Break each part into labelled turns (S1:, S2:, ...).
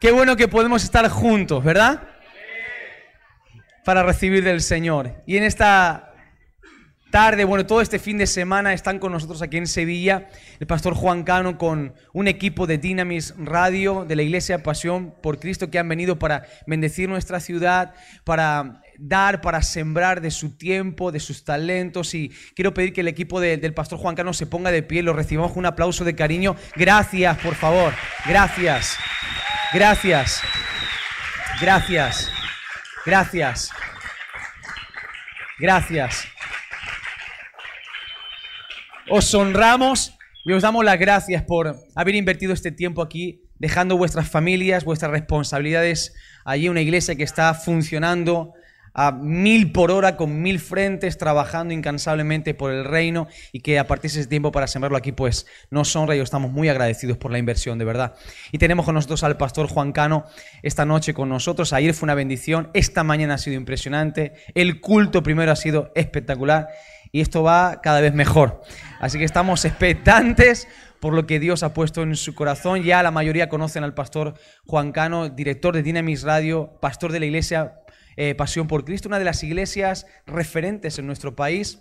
S1: Qué bueno que podemos estar juntos, ¿verdad? Para recibir del Señor. Y en esta tarde, bueno, todo este fin de semana están con nosotros aquí en Sevilla el pastor Juan Cano con un equipo de Dynamis Radio de la Iglesia Pasión por Cristo que han venido para bendecir nuestra ciudad, para dar, para sembrar de su tiempo, de sus talentos. Y quiero pedir que el equipo del pastor Juan Cano se ponga de pie, lo recibamos con un aplauso de cariño. Gracias, por favor. Gracias. Gracias. Gracias. Gracias. Gracias. Os honramos y os damos las gracias por haber invertido este tiempo aquí, dejando vuestras familias, vuestras responsabilidades allí, una iglesia que está funcionando a mil por hora, con mil frentes, trabajando incansablemente por el reino y que a partir de ese tiempo para sembrarlo aquí, pues nos honra y estamos muy agradecidos por la inversión, de verdad. Y tenemos con nosotros al pastor Juan Cano esta noche con nosotros. Ayer fue una bendición, esta mañana ha sido impresionante, el culto primero ha sido espectacular y esto va cada vez mejor. Así que estamos expectantes por lo que Dios ha puesto en su corazón. Ya la mayoría conocen al pastor Juan Cano, director de Dynamis Radio, pastor de la iglesia eh, Pasión por Cristo, una de las iglesias referentes en nuestro país.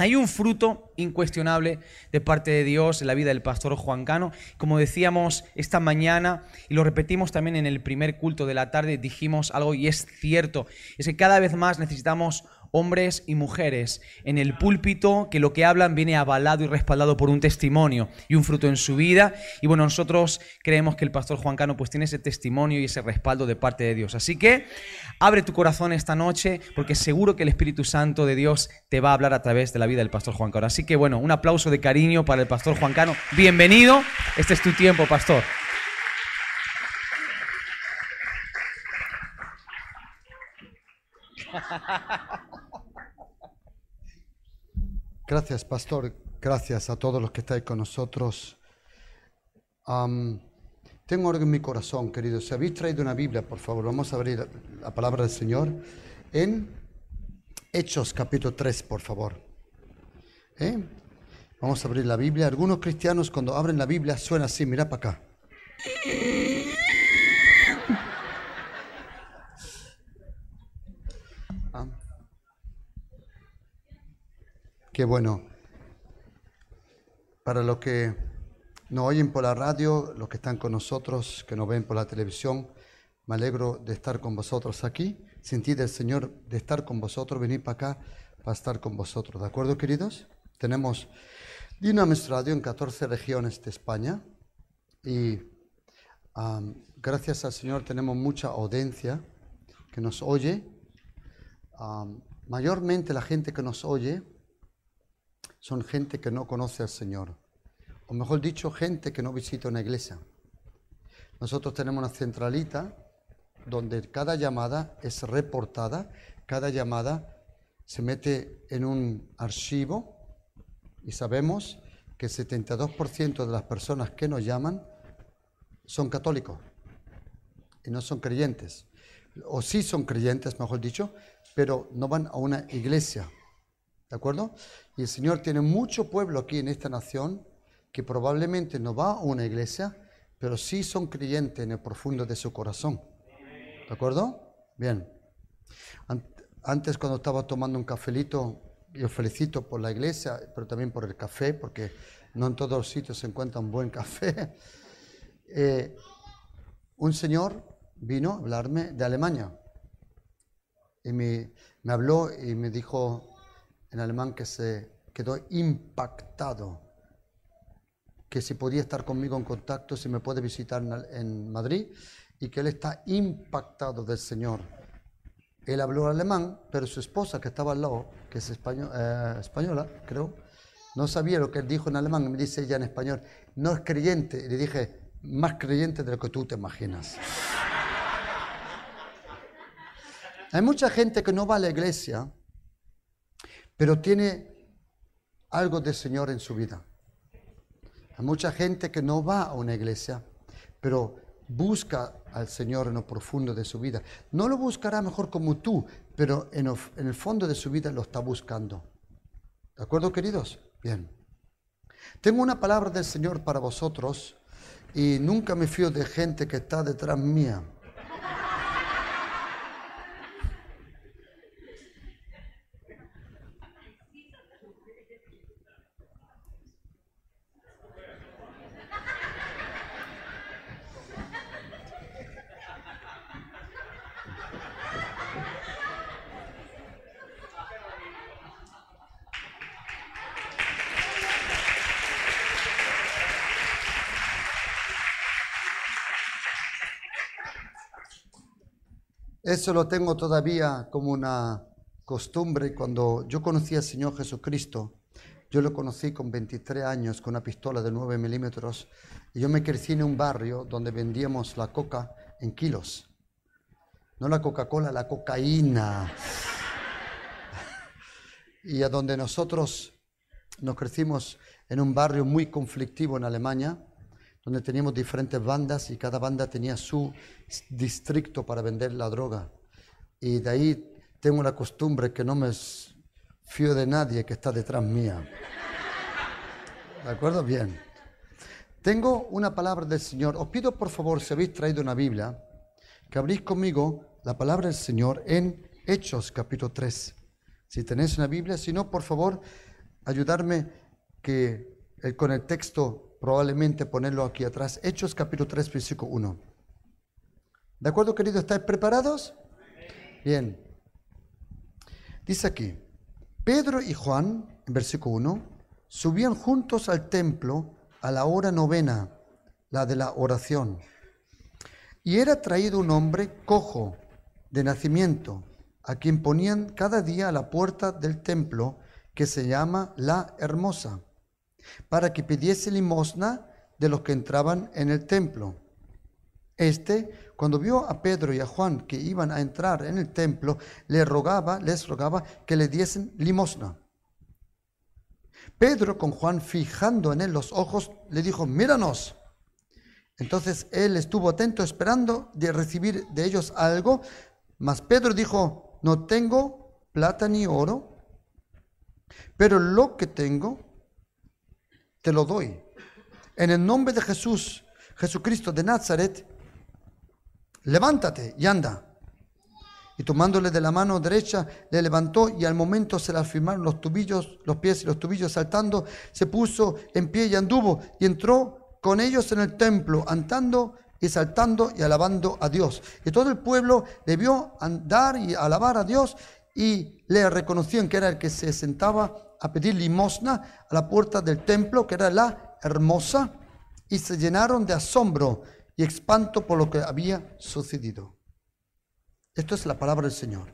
S1: Hay un fruto incuestionable de parte de Dios en la vida del pastor Juan Cano. Como decíamos esta mañana, y lo repetimos también en el primer culto de la tarde, dijimos algo y es cierto, es que cada vez más necesitamos hombres y mujeres en el púlpito que lo que hablan viene avalado y respaldado por un testimonio y un fruto en su vida. Y bueno, nosotros creemos que el pastor Juan Cano pues tiene ese testimonio y ese respaldo de parte de Dios. Así que abre tu corazón esta noche porque seguro que el Espíritu Santo de Dios te va a hablar a través de la vida del pastor Juan Cano. Así que bueno, un aplauso de cariño para el pastor Juan Cano. Bienvenido. Este es tu tiempo, pastor.
S2: Gracias, pastor. Gracias a todos los que estáis con nosotros. tengo algo en mi corazón, queridos. Si habéis traído una Biblia, por favor, vamos a abrir la palabra del Señor en Hechos capítulo 3, por favor. ¿Eh? Vamos a abrir la Biblia. Algunos cristianos cuando abren la Biblia suena así, mira para acá. Qué bueno. Para los que nos oyen por la radio, los que están con nosotros, que nos ven por la televisión, me alegro de estar con vosotros aquí. Sentir del Señor de estar con vosotros, venir para acá para estar con vosotros. ¿De acuerdo, queridos? Tenemos Dinamis Radio en 14 regiones de España y gracias al Señor tenemos mucha audiencia que nos oye. mayormente la gente que nos oye son gente que no conoce al Señor. O mejor dicho, gente que no visita una iglesia. Nosotros tenemos una centralita donde cada llamada es reportada, cada llamada se mete en un archivo y sabemos que el 72% de las personas que nos llaman son católicos y no son creyentes. O sí son creyentes, mejor dicho, pero no van a una iglesia. ¿De acuerdo? Y el Señor tiene mucho pueblo aquí en esta nación que probablemente no va a una iglesia, pero sí son creyentes en el profundo de su corazón. ¿De acuerdo? Bien. Antes cuando estaba tomando un cafelito, yo felicito por la iglesia, pero también por el café, porque no en todos los sitios se encuentra un buen café. Eh, un señor vino a hablarme de Alemania y me, me habló y me dijo, en alemán que se quedó impactado, que si podía estar conmigo en contacto, si me puede visitar en Madrid, y que él está impactado del Señor. Él habló alemán, pero su esposa que estaba al lado, que es eh, española, creo, no sabía lo que él dijo en alemán, me dice ella en español, no es creyente, y le dije, más creyente de lo que tú te imaginas. Hay mucha gente que no va a la iglesia pero tiene algo de Señor en su vida. Hay mucha gente que no va a una iglesia, pero busca al Señor en lo profundo de su vida. No lo buscará mejor como tú, pero en, el fondo de su vida lo está buscando. ¿De acuerdo, queridos? Bien. Tengo una palabra del Señor para vosotros y nunca me fío de gente que está detrás mía. Eso lo tengo todavía como una costumbre. Cuando yo conocí al Señor Jesucristo, yo lo conocí con 23 años, con una pistola de 9 milímetros, y yo me crecí en un barrio donde vendíamos la coca en kilos. No la Coca-Cola, la cocaína. Y a donde nosotros nos crecimos en un barrio muy conflictivo en Alemania, donde teníamos diferentes bandas y cada banda tenía su distrito para vender la droga. Y de ahí tengo la costumbre que no me fío de nadie que está detrás mía. ¿De acuerdo? Bien. Tengo una palabra del Señor. Os pido por favor, si habéis traído una Biblia, que abrís conmigo la palabra del Señor en Hechos capítulo 3. Si tenéis una Biblia, si no, por favor, ayudarme que con el texto probablemente ponerlo aquí atrás. Hechos capítulo 3, versículo 1. ¿De acuerdo, queridos? ¿Estáis preparados? Bien. Dice aquí, Pedro y Juan, en versículo 1, subían juntos al templo a la hora novena, la de la oración. Y era traído un hombre cojo de nacimiento, a quien ponían cada día a la puerta del templo, que se llama la Hermosa para que pidiese limosna de los que entraban en el templo. Este, cuando vio a Pedro y a Juan que iban a entrar en el templo, le rogaba, les rogaba que le diesen limosna. Pedro, con Juan fijando en él los ojos, le dijo, míranos. Entonces él estuvo atento esperando de recibir de ellos algo, mas Pedro dijo, no tengo plata ni oro, pero lo que tengo te lo doy. En el nombre de Jesús, Jesucristo de Nazaret, levántate y anda. Y tomándole de la mano derecha, le levantó y al momento se le afirmaron los tubillos, los pies y los tubillos saltando, se puso en pie y anduvo y entró con ellos en el templo, andando y saltando y alabando a Dios. Y todo el pueblo le vio andar y alabar a Dios y le reconocían que era el que se sentaba a pedir limosna a la puerta del templo, que era la hermosa, y se llenaron de asombro y espanto por lo que había sucedido. Esto es la palabra del Señor.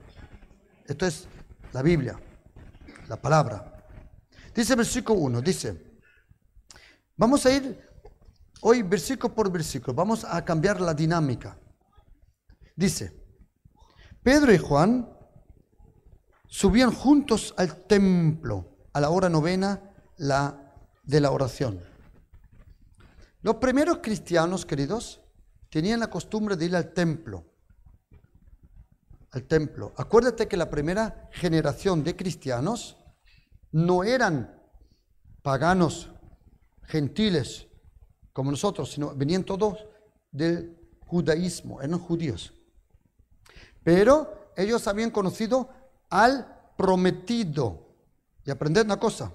S2: Esto es la Biblia, la palabra. Dice versículo 1, dice, vamos a ir hoy versículo por versículo, vamos a cambiar la dinámica. Dice, Pedro y Juan subían juntos al templo a la hora novena la de la oración. Los primeros cristianos, queridos, tenían la costumbre de ir al templo. Al templo. Acuérdate que la primera generación de cristianos no eran paganos, gentiles, como nosotros, sino venían todos del judaísmo, eran judíos. Pero ellos habían conocido al prometido, y aprended una cosa.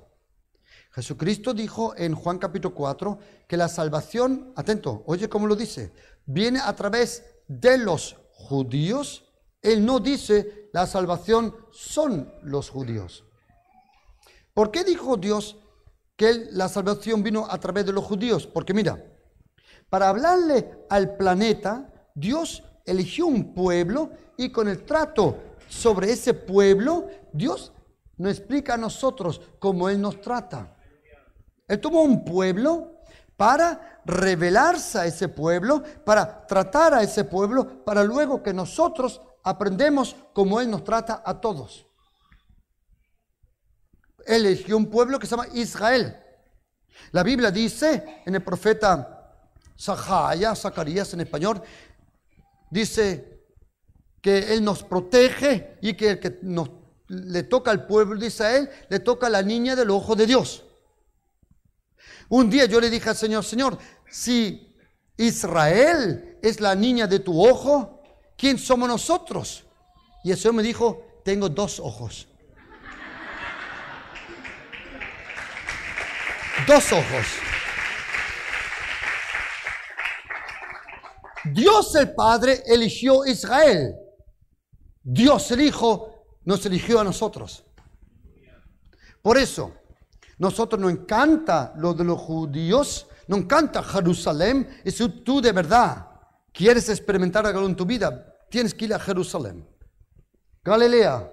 S2: Jesucristo dijo en Juan capítulo 4 que la salvación, atento, oye cómo lo dice, viene a través de los judíos. Él no dice la salvación son los judíos. ¿Por qué dijo Dios que la salvación vino a través de los judíos? Porque mira, para hablarle al planeta, Dios eligió un pueblo y con el trato sobre ese pueblo, Dios nos explica a nosotros cómo Él nos trata. Él tomó un pueblo para revelarse a ese pueblo, para tratar a ese pueblo, para luego que nosotros aprendemos cómo Él nos trata a todos. Él eligió un pueblo que se llama Israel. La Biblia dice en el profeta Zacarías en español, dice que Él nos protege y que el que nos le toca al pueblo de Israel, le toca a la niña del ojo de Dios. Un día yo le dije al Señor, Señor, si Israel es la niña de tu ojo, ¿quién somos nosotros? Y el Señor me dijo, tengo dos ojos. Dos ojos. Dios el Padre eligió Israel. Dios el Hijo nos eligió a nosotros. Por eso, nosotros nos encanta lo de los judíos, nos encanta Jerusalén. Y si tú de verdad quieres experimentar algo en tu vida, tienes que ir a Jerusalén. Galilea.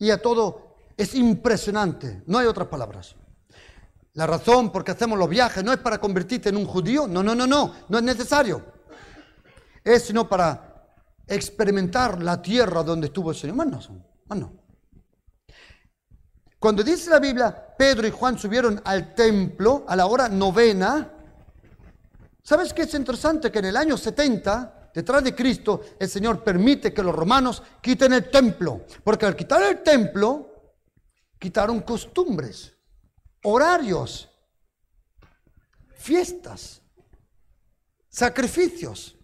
S2: Y a todo es impresionante. No hay otras palabras. La razón por qué hacemos los viajes no es para convertirte en un judío. No, no, no, no. No es necesario. Es sino para experimentar la tierra donde estuvo el Señor. Más no, no. Cuando dice la Biblia, Pedro y Juan subieron al templo a la hora novena. ¿Sabes qué es interesante? Que en el año 70, detrás de Cristo, el Señor permite que los romanos quiten el templo. Porque al quitar el templo, quitaron costumbres, horarios, fiestas, sacrificios.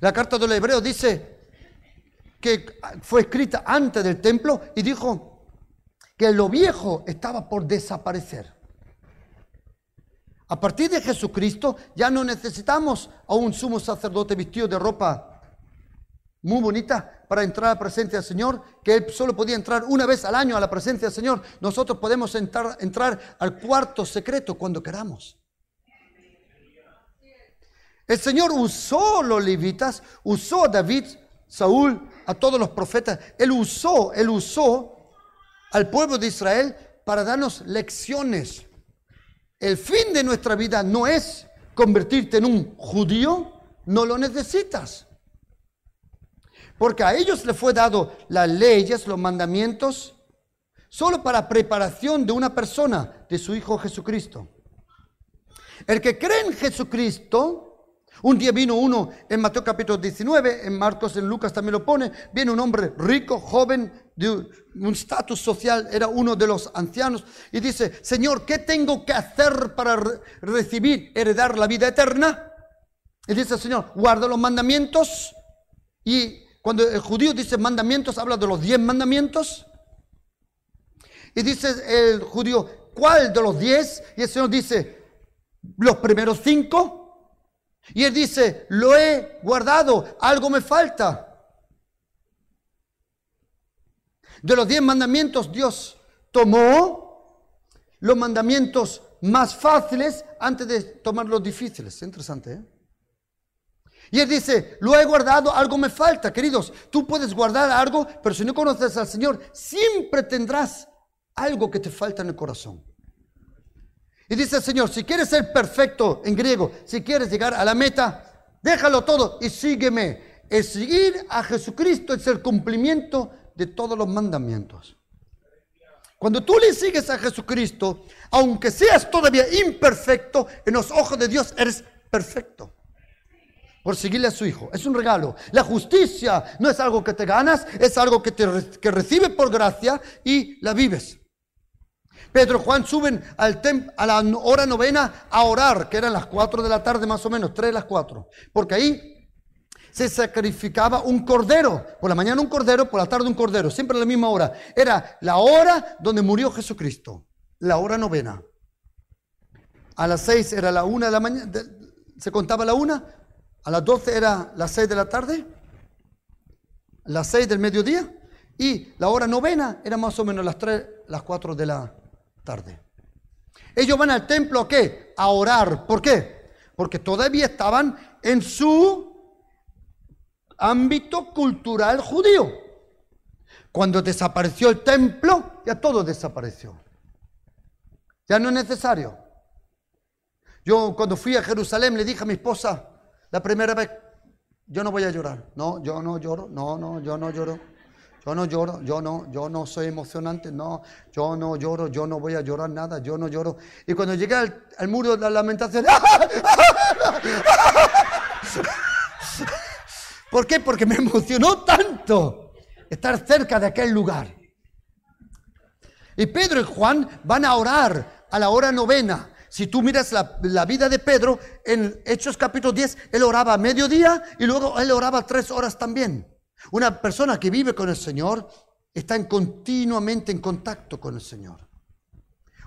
S2: La carta del hebreo dice que fue escrita antes del templo y dijo que lo viejo estaba por desaparecer. A partir de Jesucristo ya no necesitamos a un sumo sacerdote vestido de ropa muy bonita para entrar a la presencia del Señor, que él solo podía entrar una vez al año a la presencia del Señor. Nosotros podemos entrar, entrar al cuarto secreto cuando queramos. El Señor usó los levitas, usó a David, Saúl, a todos los profetas. Él usó, él usó al pueblo de Israel para darnos lecciones. El fin de nuestra vida no es convertirte en un judío, no lo necesitas. Porque a ellos le fue dado las leyes, los mandamientos, solo para preparación de una persona, de su Hijo Jesucristo. El que cree en Jesucristo, un día vino uno en Mateo capítulo 19, en Marcos, en Lucas también lo pone, viene un hombre rico, joven, de un estatus social, era uno de los ancianos, y dice, Señor, ¿qué tengo que hacer para recibir, heredar la vida eterna? Y dice Señor, guarda los mandamientos. Y cuando el judío dice mandamientos, habla de los diez mandamientos. Y dice el judío, ¿cuál de los diez? Y el Señor dice, los primeros cinco. Y él dice, lo he guardado, algo me falta. De los diez mandamientos, Dios tomó los mandamientos más fáciles antes de tomar los difíciles. Interesante, ¿eh? Y él dice, lo he guardado, algo me falta. Queridos, tú puedes guardar algo, pero si no conoces al Señor, siempre tendrás algo que te falta en el corazón. Y dice el Señor, si quieres ser perfecto en griego, si quieres llegar a la meta, déjalo todo y sígueme. El seguir a Jesucristo es el cumplimiento de todos los mandamientos. Cuando tú le sigues a Jesucristo, aunque seas todavía imperfecto, en los ojos de Dios eres perfecto. Por seguirle a su Hijo. Es un regalo. La justicia no es algo que te ganas, es algo que, te, que recibes por gracia y la vives. Pedro y Juan suben a la hora novena a orar, que eran las 4 de la tarde más o menos, 3 de las 4. Porque ahí se sacrificaba un cordero. Por la mañana un cordero, por la tarde un cordero, siempre a la misma hora. Era la hora donde murió Jesucristo, la hora novena. A las 6 era la una de la mañana, se contaba la una, a las 12 era las 6 de la tarde, las 6 del mediodía, y la hora novena era más o menos las 3, las 4 de la tarde. Ellos van al templo a qué? A orar. ¿Por qué? Porque todavía estaban en su ámbito cultural judío. Cuando desapareció el templo, ya todo desapareció. Ya no es necesario. Yo cuando fui a Jerusalén le dije a mi esposa, la primera vez, yo no voy a llorar. No, yo no lloro. No, no, yo no lloro. Yo no lloro, yo no, yo no soy emocionante, no, yo no lloro, yo no voy a llorar nada, yo no lloro. Y cuando llegué al, muro de la lamentación, ¿Por qué? Porque me emocionó tanto estar cerca de aquel lugar. Y Pedro y Juan van a orar a la hora novena. Si tú miras la, la vida de Pedro, en Hechos capítulo 10, él oraba a mediodía y luego él oraba tres horas también. Una persona que vive con el Señor está en continuamente en contacto con el Señor.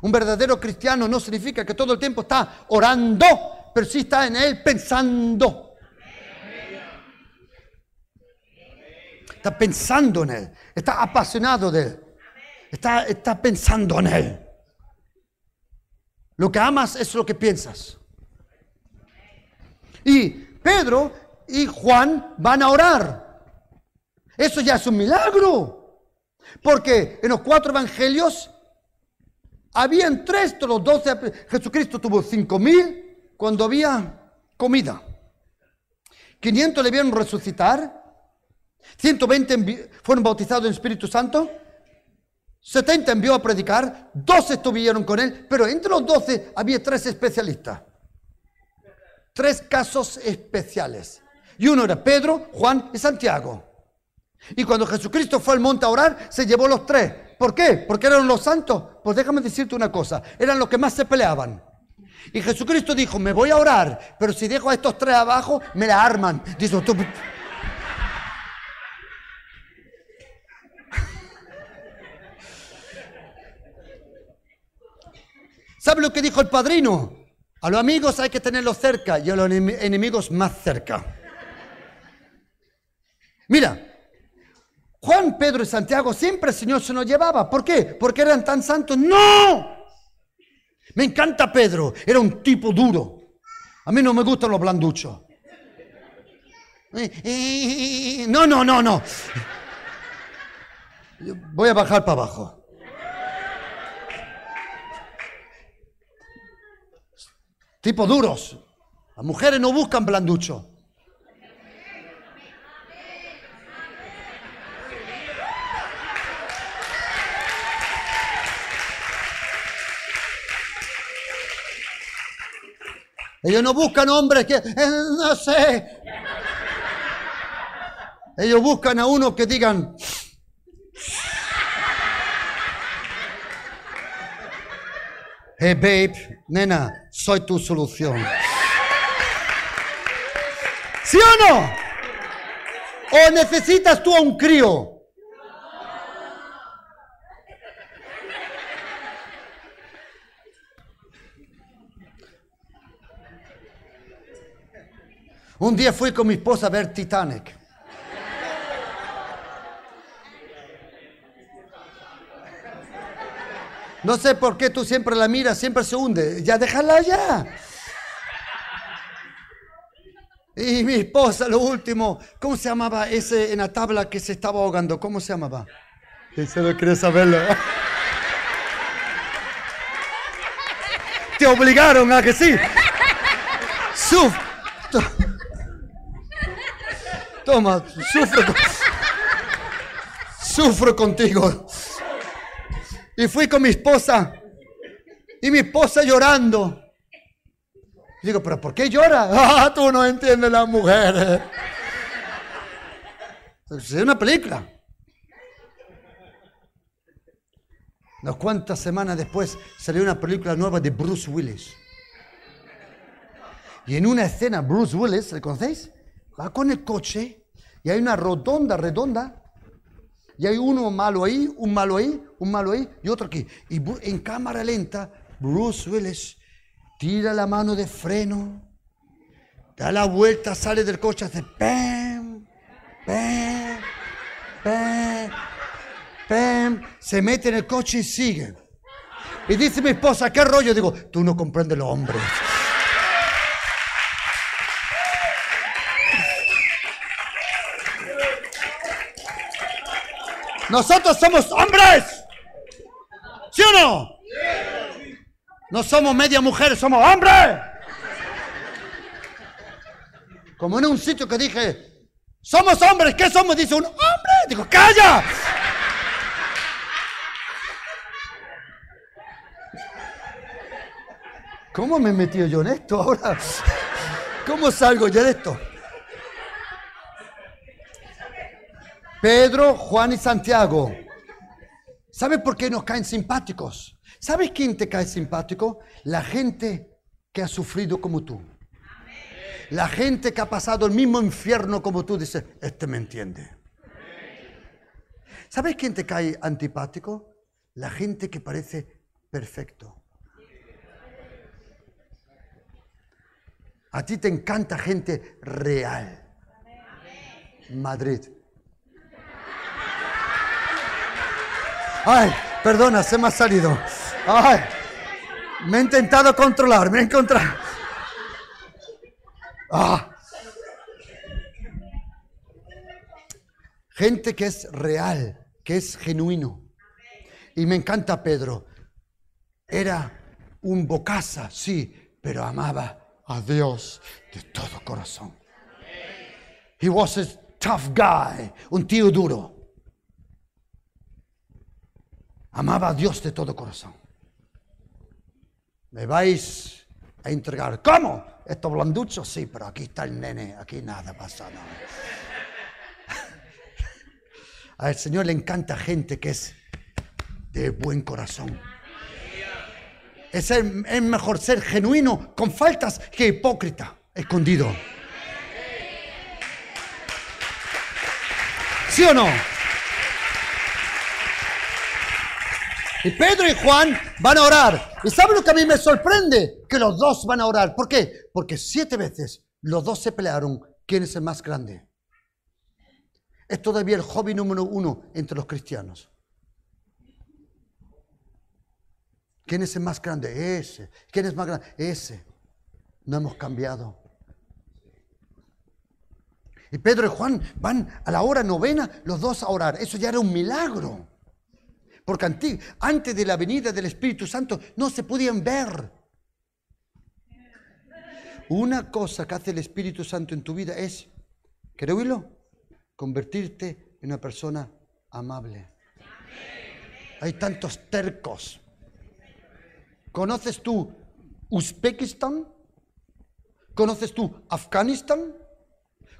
S2: Un verdadero cristiano no significa que todo el tiempo está orando, pero sí está en Él pensando. Está pensando en Él, está apasionado de Él, está, está pensando en Él. Lo que amas es lo que piensas. Y Pedro y Juan van a orar. Eso ya es un milagro. Porque en los cuatro evangelios habían tres de los doce. Jesucristo tuvo cinco mil cuando había comida. 500 le vieron resucitar. 120 fueron bautizados en Espíritu Santo. 70 envió a predicar. 12 estuvieron con él. Pero entre los 12 había tres especialistas. Tres casos especiales. Y uno era Pedro, Juan y Santiago. Y cuando Jesucristo fue al monte a orar, se llevó los tres. ¿Por qué? Porque eran los santos. Pues déjame decirte una cosa, eran los que más se peleaban. Y Jesucristo dijo, me voy a orar, pero si dejo a estos tres abajo, me la arman. Dice, tú... ¿Sabe lo que dijo el padrino? A los amigos hay que tenerlos cerca y a los enemigos más cerca. Mira, Juan, Pedro y Santiago siempre el Señor se nos llevaba. ¿Por qué? Porque eran tan santos. ¡No! Me encanta Pedro. Era un tipo duro. A mí no me gustan los blanduchos. No, no, no, no. Voy a bajar para abajo. Tipo duros. Las mujeres no buscan blanducho. Ellos no buscan hombres que, eh, no sé. Ellos buscan a uno que digan, hey babe, nena, soy tu solución. ¿Sí o no? ¿O necesitas tú a un crío? Un día fui con mi esposa a ver Titanic. No sé por qué tú siempre la miras, siempre se hunde. Ya déjala ya. Y mi esposa, lo último, ¿cómo se llamaba ese en la tabla que se estaba ahogando? ¿Cómo se llamaba? Se lo quiere saberlo. Te obligaron a que sí. Suf. Toma, sufro, sufro contigo. Y fui con mi esposa. Y mi esposa llorando. digo, pero ¿por qué llora? Ah, tú no entiendes las mujeres. Es una película. Unas cuantas semanas después salió una película nueva de Bruce Willis. Y en una escena, Bruce Willis, ¿le conocéis? Va con el coche y hay una rotonda redonda y hay uno malo ahí, un malo ahí, un malo ahí y otro aquí. Y en cámara lenta, Bruce Willis tira la mano de freno, da la vuelta, sale del coche, hace pam, pam, pam, pam, se mete en el coche y sigue. Y dice mi esposa, ¿qué rollo? Digo, tú no comprendes los hombres. Nosotros somos hombres. ¿Sí o no? No somos media mujer, somos hombres. Como en un sitio que dije, somos hombres, ¿qué somos? Dice un hombre. Digo, calla. ¿Cómo me he metido yo en esto ahora? ¿Cómo salgo yo de esto? Pedro, Juan y Santiago ¿Sabes por qué nos caen simpáticos? ¿Sabes quién te cae simpático? La gente que ha sufrido como tú. La gente que ha pasado el mismo infierno como tú dice, este me entiende. ¿Sabes quién te cae antipático? La gente que parece perfecto. A ti te encanta gente real. Madrid. Ay, perdona, se me ha salido. Ay, me he intentado controlar, me he encontrado. Ah. Gente que es real, que es genuino. Y me encanta Pedro. Era un bocaza, sí, pero amaba a Dios de todo corazón. He was a tough guy, un tío duro. Amaba a Dios de todo corazón. Me vais a entregar. ¿Cómo? ¿Esto blanducho? Sí, pero aquí está el nene, aquí nada pasa. No. Al Señor le encanta gente que es de buen corazón. Es, es mejor ser genuino con faltas que hipócrita, escondido. ¿Sí o no? Y Pedro y Juan van a orar. ¿Y saben lo que a mí me sorprende? Que los dos van a orar. ¿Por qué? Porque siete veces los dos se pelearon. ¿Quién es el más grande? Es todavía el hobby número uno entre los cristianos. ¿Quién es el más grande? Ese. ¿Quién es más grande? Ese. No hemos cambiado. Y Pedro y Juan van a la hora novena los dos a orar. Eso ya era un milagro. Porque antes de la venida del Espíritu Santo no se podían ver. Una cosa que hace el Espíritu Santo en tu vida es, ¿quieres oírlo? Convertirte en una persona amable. Hay tantos tercos. ¿Conoces tú Uzbekistán? ¿Conoces tú Afganistán?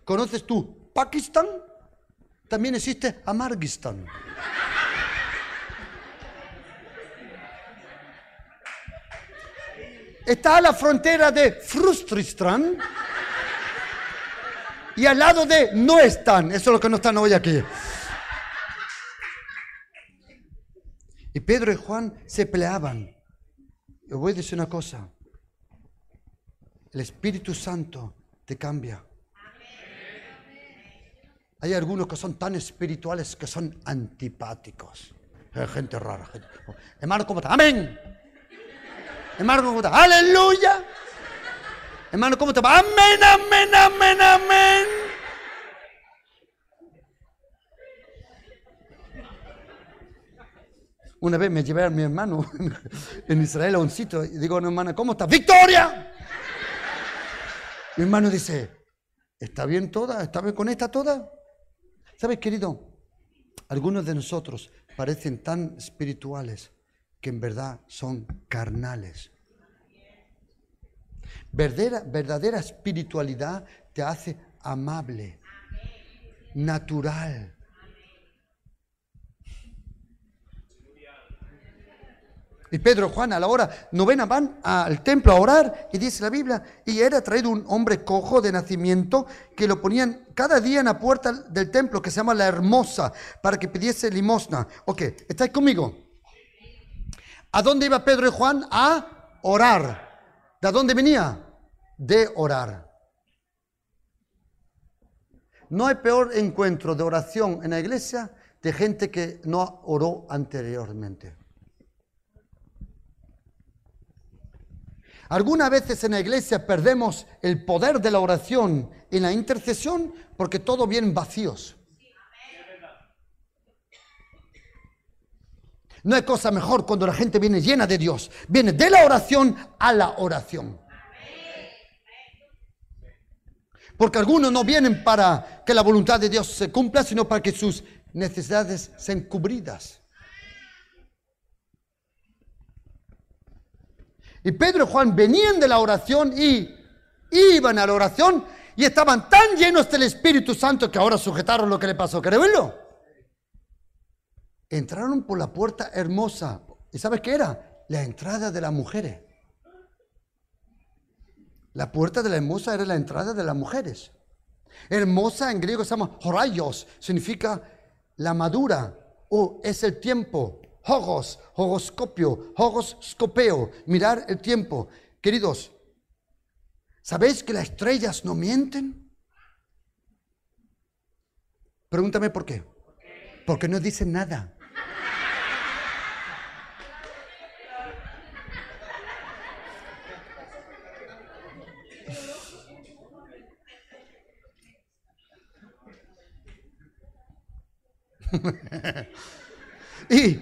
S2: ¿Conoces tú Pakistán? También existe Amarguistán. Está a la frontera de Frustristan y al lado de no están. Eso es lo que no están hoy aquí. Y Pedro y Juan se peleaban. Yo voy a decir una cosa. El Espíritu Santo te cambia. Hay algunos que son tan espirituales que son antipáticos. Hay gente rara. Hermano, ¿cómo está? Amén. Hermano, ¿cómo está? Aleluya. Hermano, ¿cómo te va? Amén, amén, amén, amén. Una vez me llevé a mi hermano en Israel a un sitio y digo, no, hermana, ¿cómo está? ¡Victoria! Mi hermano dice, ¿está bien toda? ¿Está bien con esta toda? ¿Sabes, querido? Algunos de nosotros parecen tan espirituales que en verdad son carnales. Verdadera, verdadera espiritualidad te hace amable, natural. Y Pedro Juan a la hora novena van al templo a orar y dice la Biblia, y era traído un hombre cojo de nacimiento que lo ponían cada día en la puerta del templo que se llama la hermosa para que pidiese limosna. Ok, ¿estáis conmigo? ¿A dónde iba Pedro y Juan? A orar. ¿De dónde venía? De orar. No hay peor encuentro de oración en la iglesia de gente que no oró anteriormente. Algunas veces en la iglesia perdemos el poder de la oración y la intercesión porque todo viene vacíos. No hay cosa mejor cuando la gente viene llena de Dios. Viene de la oración a la oración. Porque algunos no vienen para que la voluntad de Dios se cumpla, sino para que sus necesidades sean cubridas. Y Pedro y Juan venían de la oración y iban a la oración y estaban tan llenos del Espíritu Santo que ahora sujetaron lo que le pasó. ¿Querés verlo? Entraron por la puerta hermosa. ¿Y sabes qué era? La entrada de las mujeres. La puerta de la hermosa era la entrada de las mujeres. Hermosa en griego se llama horayos, significa la madura o es el tiempo. Hogos, hogoscopio, hogoscopeo, mirar el tiempo. Queridos, ¿sabéis que las estrellas no mienten? Pregúntame por qué. Porque no dicen nada. y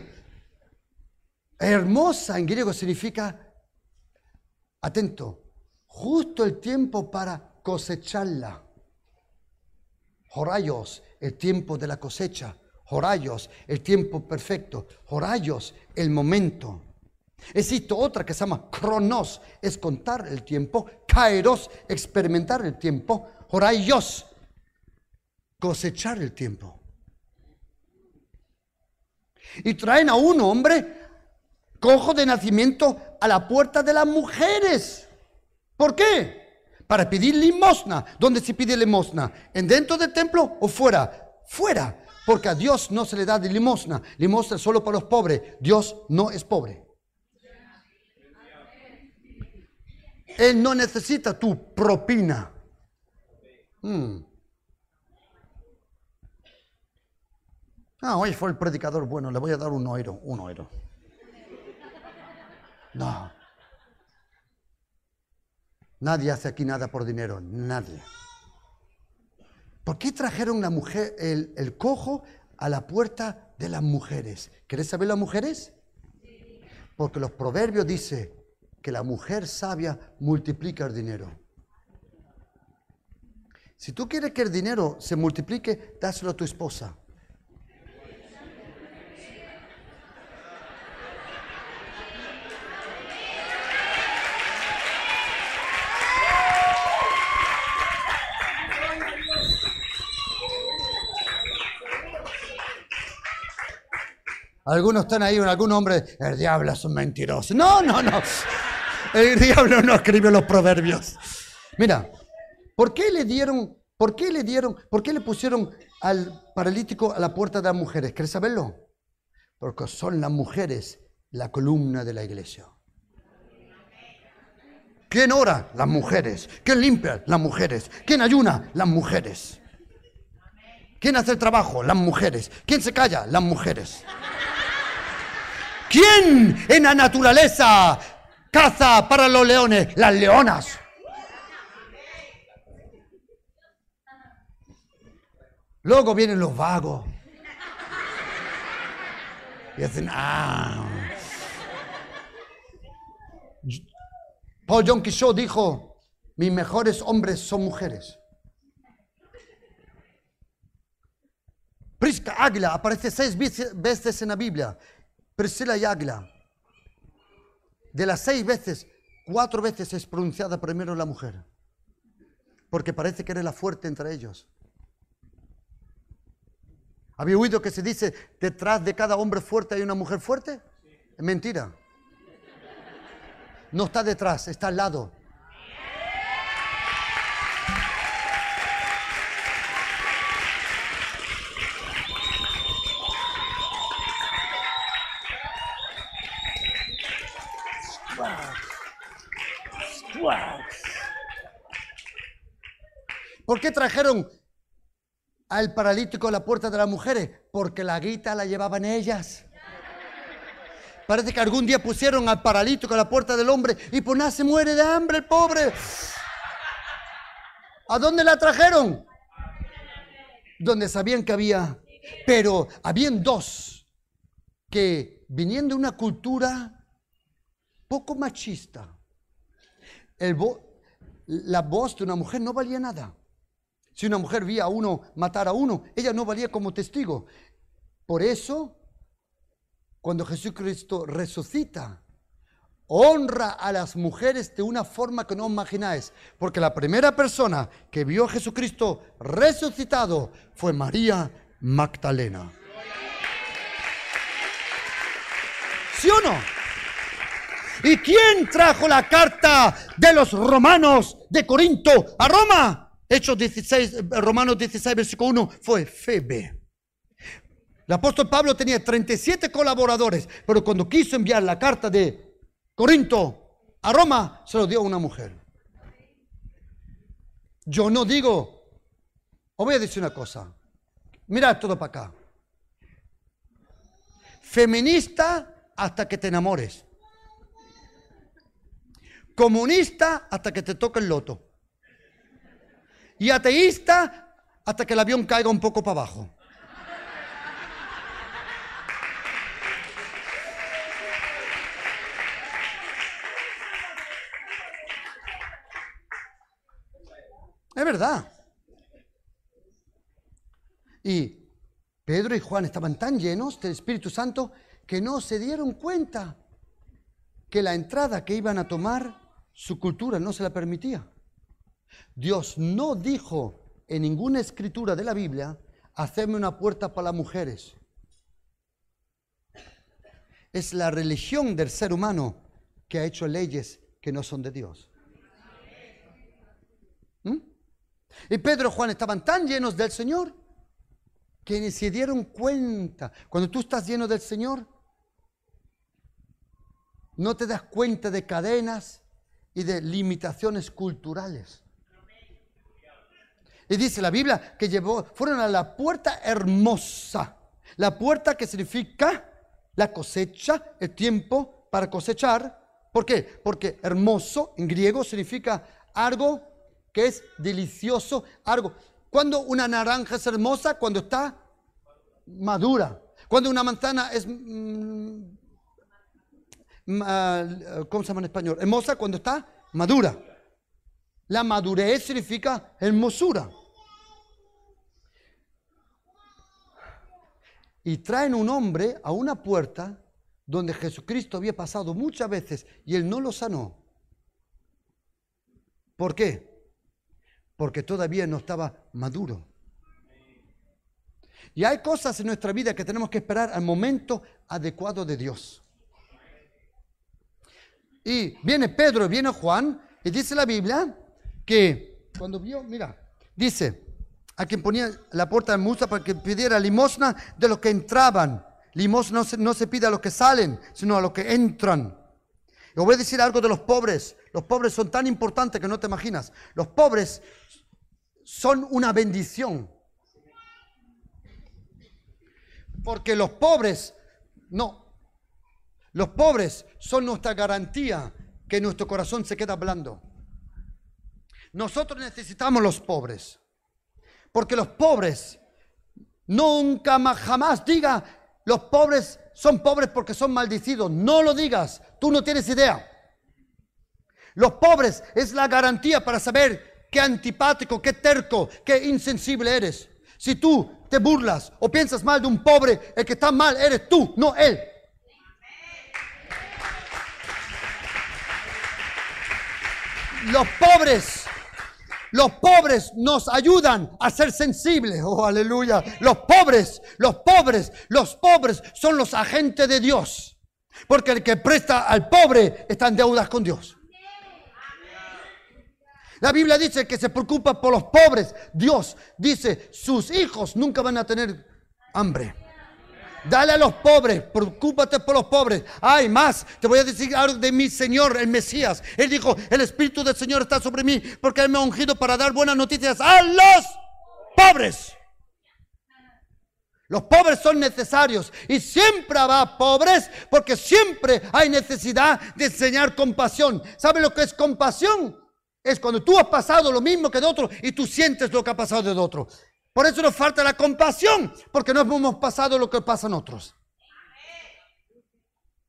S2: hermosa en griego significa, atento, justo el tiempo para cosecharla. Horayos, el tiempo de la cosecha. Horayos, el tiempo perfecto. Horayos, el momento. Existe otra que se llama cronos, es contar el tiempo. Kairos, experimentar el tiempo. Horayos, cosechar el tiempo. Y traen a un hombre cojo de nacimiento a la puerta de las mujeres. ¿Por qué? Para pedir limosna. ¿Dónde se pide limosna? ¿En dentro del templo o fuera? Fuera. Porque a Dios no se le da de limosna. Limosna es solo para los pobres. Dios no es pobre. Él no necesita tu propina. Hmm. Ah, hoy fue el predicador bueno, le voy a dar un oiro, un oiro. No. Nadie hace aquí nada por dinero, nadie. ¿Por qué trajeron la mujer, el, el cojo a la puerta de las mujeres? ¿Querés saber las mujeres? Porque los proverbios dicen que la mujer sabia multiplica el dinero. Si tú quieres que el dinero se multiplique, dáselo a tu esposa. Algunos están ahí, algún hombre, el diablo es un mentiroso. No, no, no. El diablo no escribe los proverbios. Mira, ¿por qué le dieron, por qué le dieron, por qué le pusieron al paralítico a la puerta de las mujeres? ¿Quieres saberlo? Porque son las mujeres la columna de la iglesia. ¿Quién ora? Las mujeres. ¿Quién limpia? Las mujeres. ¿Quién ayuna? Las mujeres. ¿Quién hace el trabajo? Las mujeres. ¿Quién se calla? Las mujeres. ¿Quién en la naturaleza caza para los leones? Las leonas. Luego vienen los vagos. Y dicen, ah. Paul John Quixote dijo, mis mejores hombres son mujeres. Prisca Águila aparece seis veces en la Biblia. Priscila y Águila. De las seis veces, cuatro veces es pronunciada primero la mujer. Porque parece que era la fuerte entre ellos. ¿Había oído que se dice detrás de cada hombre fuerte hay una mujer fuerte? Es mentira. No está detrás, está al lado. ¿Por qué trajeron al paralítico a la puerta de las mujeres? Porque la guita la llevaban ellas. Parece que algún día pusieron al paralítico a la puerta del hombre y por nada se muere de hambre el pobre. ¿A dónde la trajeron? Donde sabían que había. Pero habían dos que viniendo de una cultura poco machista, la voz de una mujer no valía nada. Si una mujer vía a uno matar a uno, ella no valía como testigo. Por eso, cuando Jesucristo resucita, honra a las mujeres de una forma que no imagináis. Porque la primera persona que vio a Jesucristo resucitado fue María Magdalena. ¿Sí o no? ¿Y quién trajo la carta de los romanos de Corinto a Roma? Hechos 16, Romanos 16, versículo 1, fue Febe. El apóstol Pablo tenía 37 colaboradores, pero cuando quiso enviar la carta de Corinto a Roma, se lo dio a una mujer. Yo no digo, os voy a decir una cosa, mirad todo para acá. Feminista hasta que te enamores. Comunista hasta que te toque el loto. Y ateísta hasta que el avión caiga un poco para abajo. Es verdad. Y Pedro y Juan estaban tan llenos del Espíritu Santo que no se dieron cuenta que la entrada que iban a tomar, su cultura no se la permitía. Dios no dijo en ninguna escritura de la Biblia, hacerme una puerta para las mujeres. Es la religión del ser humano que ha hecho leyes que no son de Dios. ¿Mm? Y Pedro y Juan estaban tan llenos del Señor que ni se dieron cuenta. Cuando tú estás lleno del Señor, no te das cuenta de cadenas y de limitaciones culturales. Y dice la Biblia que llevó, fueron a la puerta hermosa. La puerta que significa la cosecha, el tiempo para cosechar. ¿Por qué? Porque hermoso en griego significa algo que es delicioso, algo. Cuando una naranja es hermosa, cuando está madura. Cuando una manzana es, mm, ah, ¿cómo se llama en español? Hermosa cuando está madura. La madurez significa hermosura. Y traen un hombre a una puerta donde Jesucristo había pasado muchas veces y él no lo sanó. ¿Por qué? Porque todavía no estaba maduro. Y hay cosas en nuestra vida que tenemos que esperar al momento adecuado de Dios. Y viene Pedro, viene Juan, y dice la Biblia que cuando vio, mira, dice, a quien ponía la puerta de Musa para que pidiera limosna de los que entraban. Limosna no se, no se pide a los que salen, sino a los que entran. Y voy a decir algo de los pobres. Los pobres son tan importantes que no te imaginas. Los pobres son una bendición. Porque los pobres, no, los pobres son nuestra garantía que nuestro corazón se queda blando. Nosotros necesitamos los pobres. Porque los pobres, nunca más, jamás diga, los pobres son pobres porque son maldicidos. No lo digas, tú no tienes idea. Los pobres es la garantía para saber qué antipático, qué terco, qué insensible eres. Si tú te burlas o piensas mal de un pobre, el que está mal eres tú, no él. Los pobres, los pobres nos ayudan a ser sensibles. Oh, aleluya. Los pobres, los pobres, los pobres son los agentes de Dios. Porque el que presta al pobre está en deudas con Dios. La Biblia dice que se preocupa por los pobres. Dios dice, sus hijos nunca van a tener hambre. Dale a los pobres, preocúpate por los pobres. Hay más, te voy a decir algo de mi Señor, el Mesías. Él dijo, el Espíritu del Señor está sobre mí porque Él me ha ungido para dar buenas noticias a los pobres. Los pobres son necesarios y siempre habrá pobres porque siempre hay necesidad de enseñar compasión. ¿Sabe lo que es compasión? Es cuando tú has pasado lo mismo que de otro y tú sientes lo que ha pasado de otro. Por eso nos falta la compasión, porque no hemos pasado lo que pasan otros.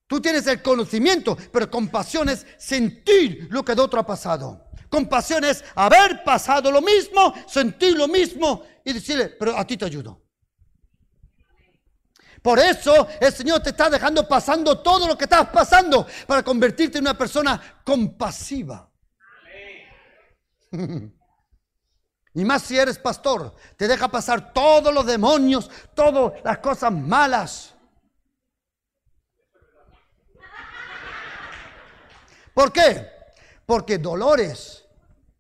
S2: Tú tienes el conocimiento, pero compasión es sentir lo que de otro ha pasado. Compasión es haber pasado lo mismo, sentir lo mismo y decirle, pero a ti te ayudo. Por eso el Señor te está dejando pasando todo lo que estás pasando para convertirte en una persona compasiva. Y más si eres pastor, te deja pasar todos los demonios, todas las cosas malas. ¿Por qué? Porque dolores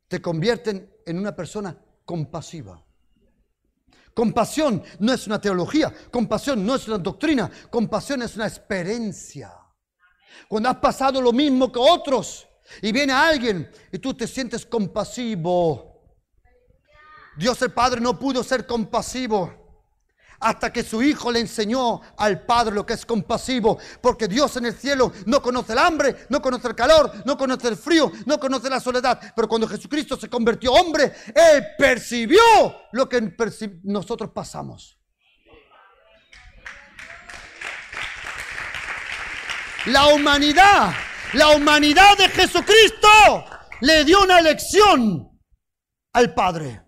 S2: te convierten en una persona compasiva. Compasión no es una teología, compasión no es una doctrina, compasión es una experiencia. Cuando has pasado lo mismo que otros y viene alguien y tú te sientes compasivo. Dios el Padre no pudo ser compasivo hasta que su hijo le enseñó al Padre lo que es compasivo, porque Dios en el cielo no conoce el hambre, no conoce el calor, no conoce el frío, no conoce la soledad, pero cuando Jesucristo se convirtió hombre, Él percibió lo que nosotros pasamos. La humanidad, la humanidad de Jesucristo le dio una lección al Padre.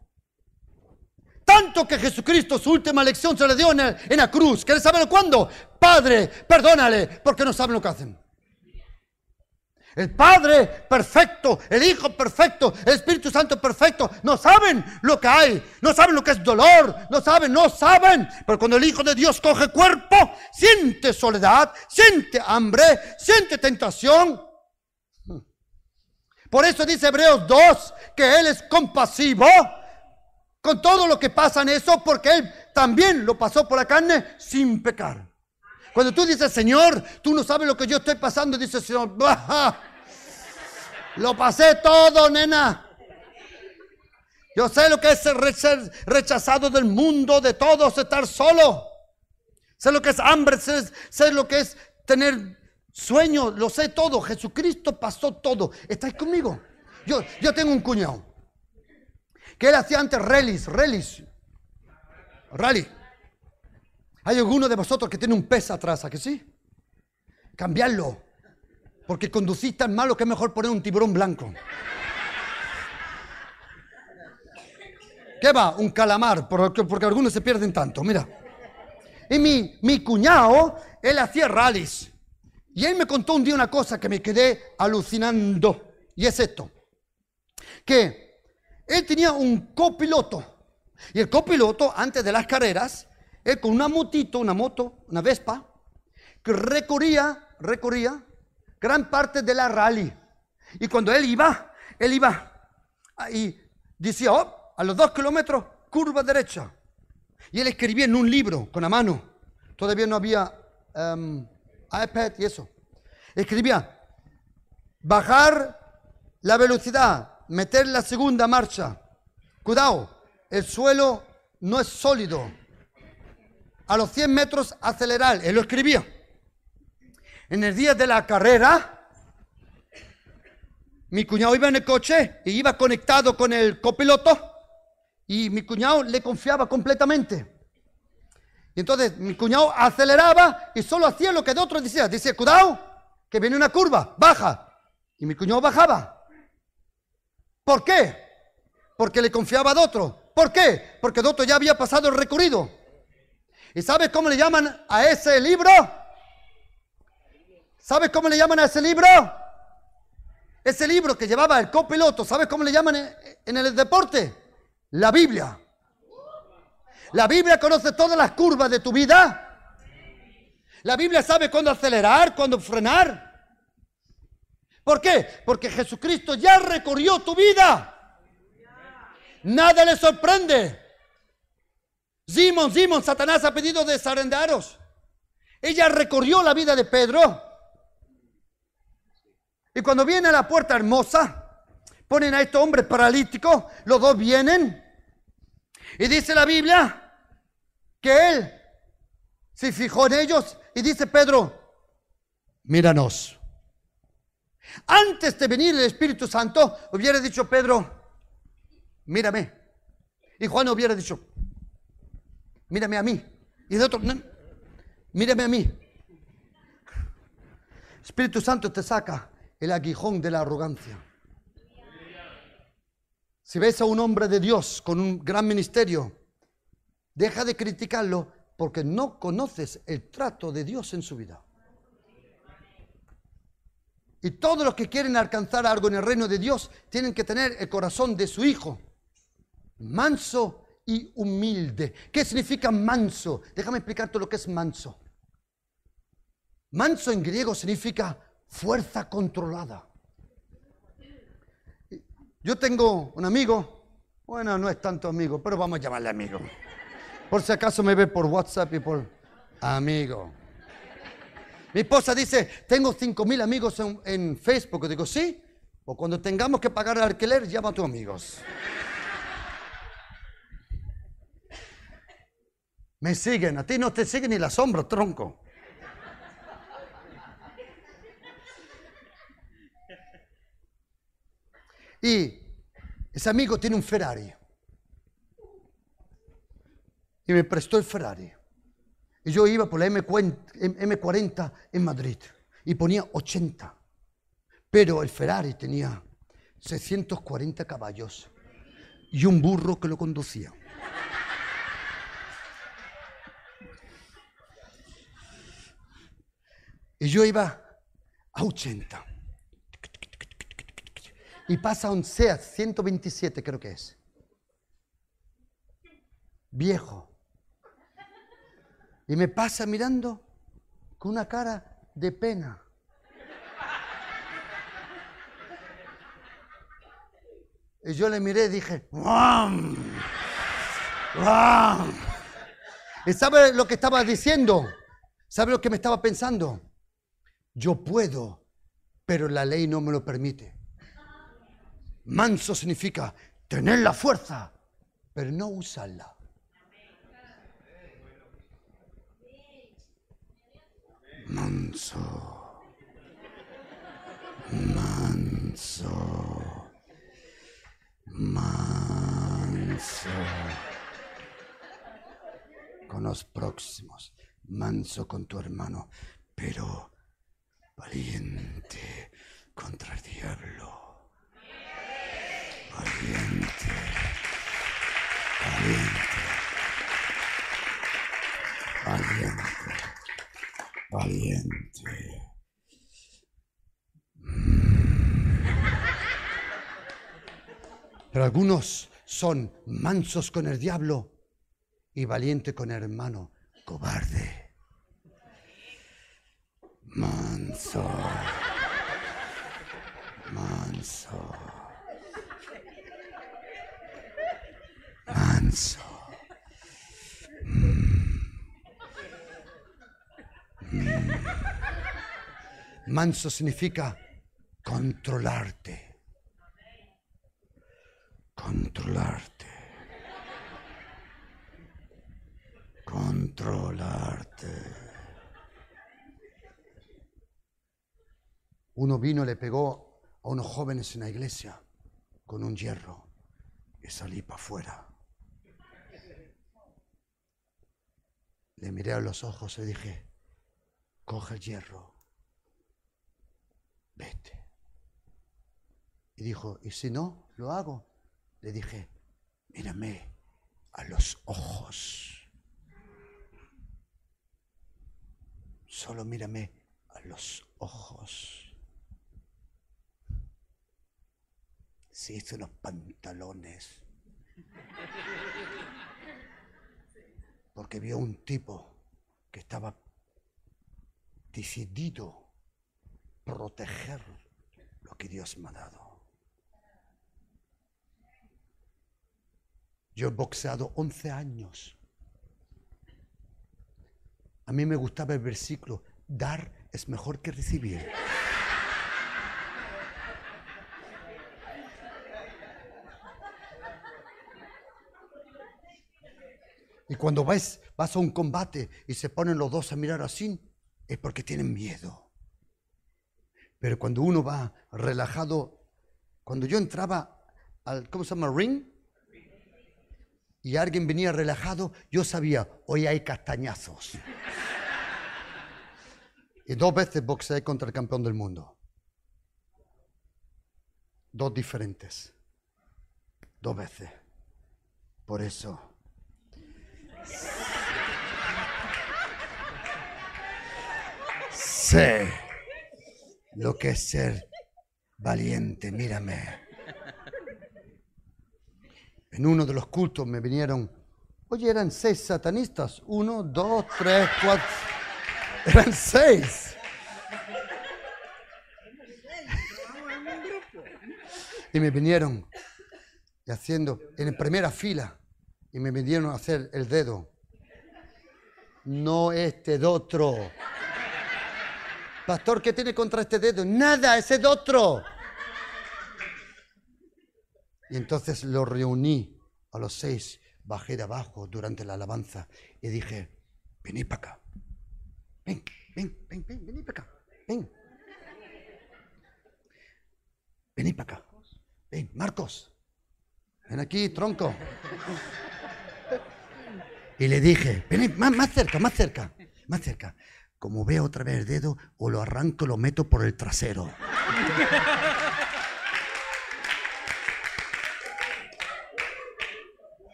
S2: Tanto que Jesucristo su última lección se le dio en, la cruz. ¿Quieres saber cuándo? Padre, perdónale, porque no saben lo que hacen. El Padre perfecto, el Hijo perfecto, el Espíritu Santo perfecto, no saben lo que hay, no saben lo que es dolor, no saben, no saben. Pero cuando el Hijo de Dios coge cuerpo, siente soledad, siente hambre, siente tentación. Por eso dice Hebreos 2 que Él es compasivo con todo lo que pasa en eso, porque Él también lo pasó por la carne sin pecar. Cuando tú dices, Señor, tú no sabes lo que yo estoy pasando, dice Señor, lo pasé todo, nena. Yo sé lo que es ser rechazado del mundo, de todos, estar solo. Sé lo que es hambre, sé, lo que es tener sueño, lo sé todo. Jesucristo pasó todo. ¿Estáis conmigo? Yo, yo tengo un cuñado que él hacía antes rallies, rallies, rally. Hay alguno de vosotros que tiene un pez atrás, ¿a que sí? Cambiarlo, porque conducís tan malo que es mejor poner un tiburón blanco. ¿Qué va? Un calamar, porque, porque algunos se pierden tanto, mira. Y mi, mi cuñado, él hacía rallies. Y él me contó un día una cosa que me quedé alucinando. Y es esto. Que él tenía un copiloto. Y el copiloto, antes de las carreras, él con una motito, una moto, una Vespa, que recorría, recorría gran parte de la rally. Y cuando él iba, él iba y decía, oh, a los dos kilómetros, curva derecha. Y él escribía en un libro con la mano. Todavía no había um, iPad y eso. Escribía, bajar la velocidad meter la segunda marcha. Cuidado, el suelo no es sólido. A los 100 metros acelerar, él lo escribía. En el día de la carrera, mi cuñado iba en el coche y iba conectado con el copiloto y mi cuñado le confiaba completamente. Y entonces mi cuñado aceleraba y solo hacía lo que el otro decía. Decía, cuidado, que viene una curva, baja. Y mi cuñado bajaba. ¿Por qué? Porque le confiaba a otro. ¿Por qué? Porque otro ya había pasado el recorrido. ¿Y sabes cómo le llaman a ese libro? ¿Sabes cómo le llaman a ese libro? Ese libro que llevaba el copiloto, ¿sabes cómo le llaman en el deporte? La Biblia. La Biblia conoce todas las curvas de tu vida. La Biblia sabe cuándo acelerar, cuándo frenar. ¿Por qué? Porque Jesucristo ya recorrió tu vida. Nada le sorprende. Simón, Simón, Satanás ha pedido desarendaros. Ella recorrió la vida de Pedro. Y cuando viene a la puerta hermosa, ponen a este hombre paralítico, los dos vienen. Y dice la Biblia que él se fijó en ellos y dice Pedro, míranos. Antes de venir el Espíritu Santo, hubiera dicho Pedro, mírame. Y Juan hubiera dicho, mírame a mí. Y de otro, mírame a mí. Espíritu Santo te saca el aguijón de la arrogancia. Si ves a un hombre de Dios con un gran ministerio, deja de criticarlo porque no conoces el trato de Dios en su vida. Y todos los que quieren alcanzar algo en el reino de Dios tienen que tener el corazón de su hijo. Manso y humilde. ¿Qué significa manso? Déjame explicarte lo que es manso. Manso en griego significa fuerza controlada. Yo tengo un amigo, bueno, no es tanto amigo, pero vamos a llamarle amigo. Por si acaso me ve por WhatsApp y por amigo. Mi esposa dice, tengo 5.000 amigos en, en Facebook. digo, sí, o cuando tengamos que pagar el alquiler, llama a tus amigos. Me siguen, a ti no te siguen ni la sombra, tronco. Y ese amigo tiene un Ferrari. Y me prestó el Ferrari. Y yo iba por la M40 en Madrid y ponía 80. Pero el Ferrari tenía 640 caballos y un burro que lo conducía. Y yo iba a 80. Y pasa un SEAT 127, creo que es. Viejo. Y me pasa mirando con una cara de pena. Y yo le miré y dije, ¡Wam! ¡Wam! ¿Y sabe lo que estaba diciendo? ¿Sabe lo que me estaba pensando? Yo puedo, pero la ley no me lo permite. Manso significa tener la fuerza, pero no usarla. Manso. Manso. Manso. Con los próximos. Manso con tu hermano, pero valiente contra el diablo. Valiente. Valiente. Valiente valiente. Pero algunos son mansos con el diablo y valiente con el hermano, cobarde. Manso. Manso. Manso. Manso significa controlarte. Controlarte. Controlarte. Uno vino le pegó a unos jóvenes en la iglesia con un hierro y salí para afuera. Le miré a los ojos y dije, coge el hierro, vete. Y dijo, ¿y si no lo hago? Le dije, mírame a los ojos. Solo mírame a los ojos. Se hizo unos pantalones. Porque vio un tipo que estaba decidido proteger lo que Dios me ha dado. Yo he boxeado 11 años. A mí me gustaba el versículo, dar es mejor que recibir. Y cuando vas, vas a un combate y se ponen los dos a mirar así, es porque tienen miedo. Pero cuando uno va relajado, cuando yo entraba al, ¿cómo se llama? Ring, y alguien venía relajado, yo sabía, hoy hay castañazos. Y dos veces boxeé contra el campeón del mundo. Dos diferentes. Dos veces. Por eso sé lo que es ser valiente, mírame. En uno de los cultos me vinieron, oye, eran seis satanistas, uno, dos, tres, cuatro, eran seis. Y me vinieron, y haciendo en primera fila y me vinieron a hacer el dedo. No este de otro. Pastor, ¿qué tiene contra este dedo? Nada, ese de otro. Y entonces lo reuní a los seis, bajé de abajo durante la alabanza y dije, vení para acá. Ven, ven, ven, ven, vení para acá. Ven. Vení para acá. Ven, Marcos. Ven aquí, tronco. Y le dije, ven más, más cerca, más cerca, más cerca. Como veo otra vez el dedo, o lo arranco o lo meto por el trasero.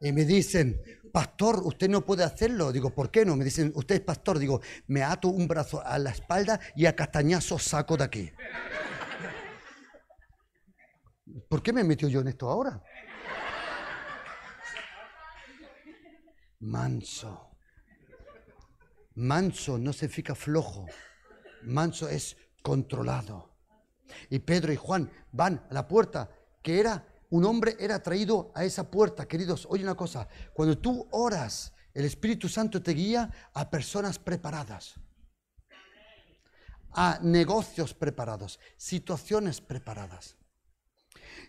S2: Y me dicen, pastor, usted no puede hacerlo. Digo, ¿por qué no? Me dicen, usted es pastor. Digo, me ato un brazo a la espalda y a castañazo saco de aquí. ¿Por qué me metió yo en esto ahora? Manso. Manso no significa flojo. Manso es controlado. Y Pedro y Juan van a la puerta, que era un hombre era traído a esa puerta. Queridos, oye una cosa, cuando tú oras, el Espíritu Santo te guía a personas preparadas, a negocios preparados, situaciones preparadas.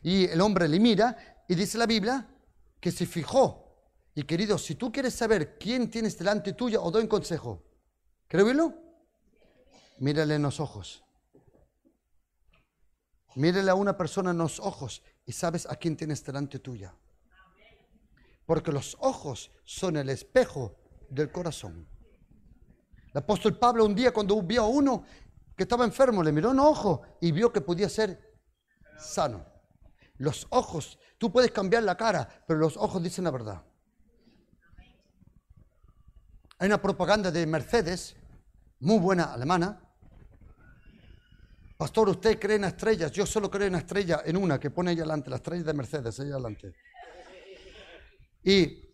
S2: Y el hombre le mira y dice la Biblia que se fijó. Y queridos, si tú quieres saber quién tienes delante tuyo, os doy un consejo. ¿Quieres verlo? Mírale en los ojos. Mírale a una persona en los ojos y sabes a quién tienes delante tuya. Porque los ojos son el espejo del corazón. El apóstol Pablo un día cuando vio a uno que estaba enfermo, le miró en ojo y vio que podía ser sano. Los ojos, tú puedes cambiar la cara, pero los ojos dicen la verdad. Hay una propaganda de Mercedes, muy buena alemana. Pastor, usted cree en estrellas. Yo solo creo en estrella, en una que pone ella adelante, la estrella de Mercedes, ella adelante. Y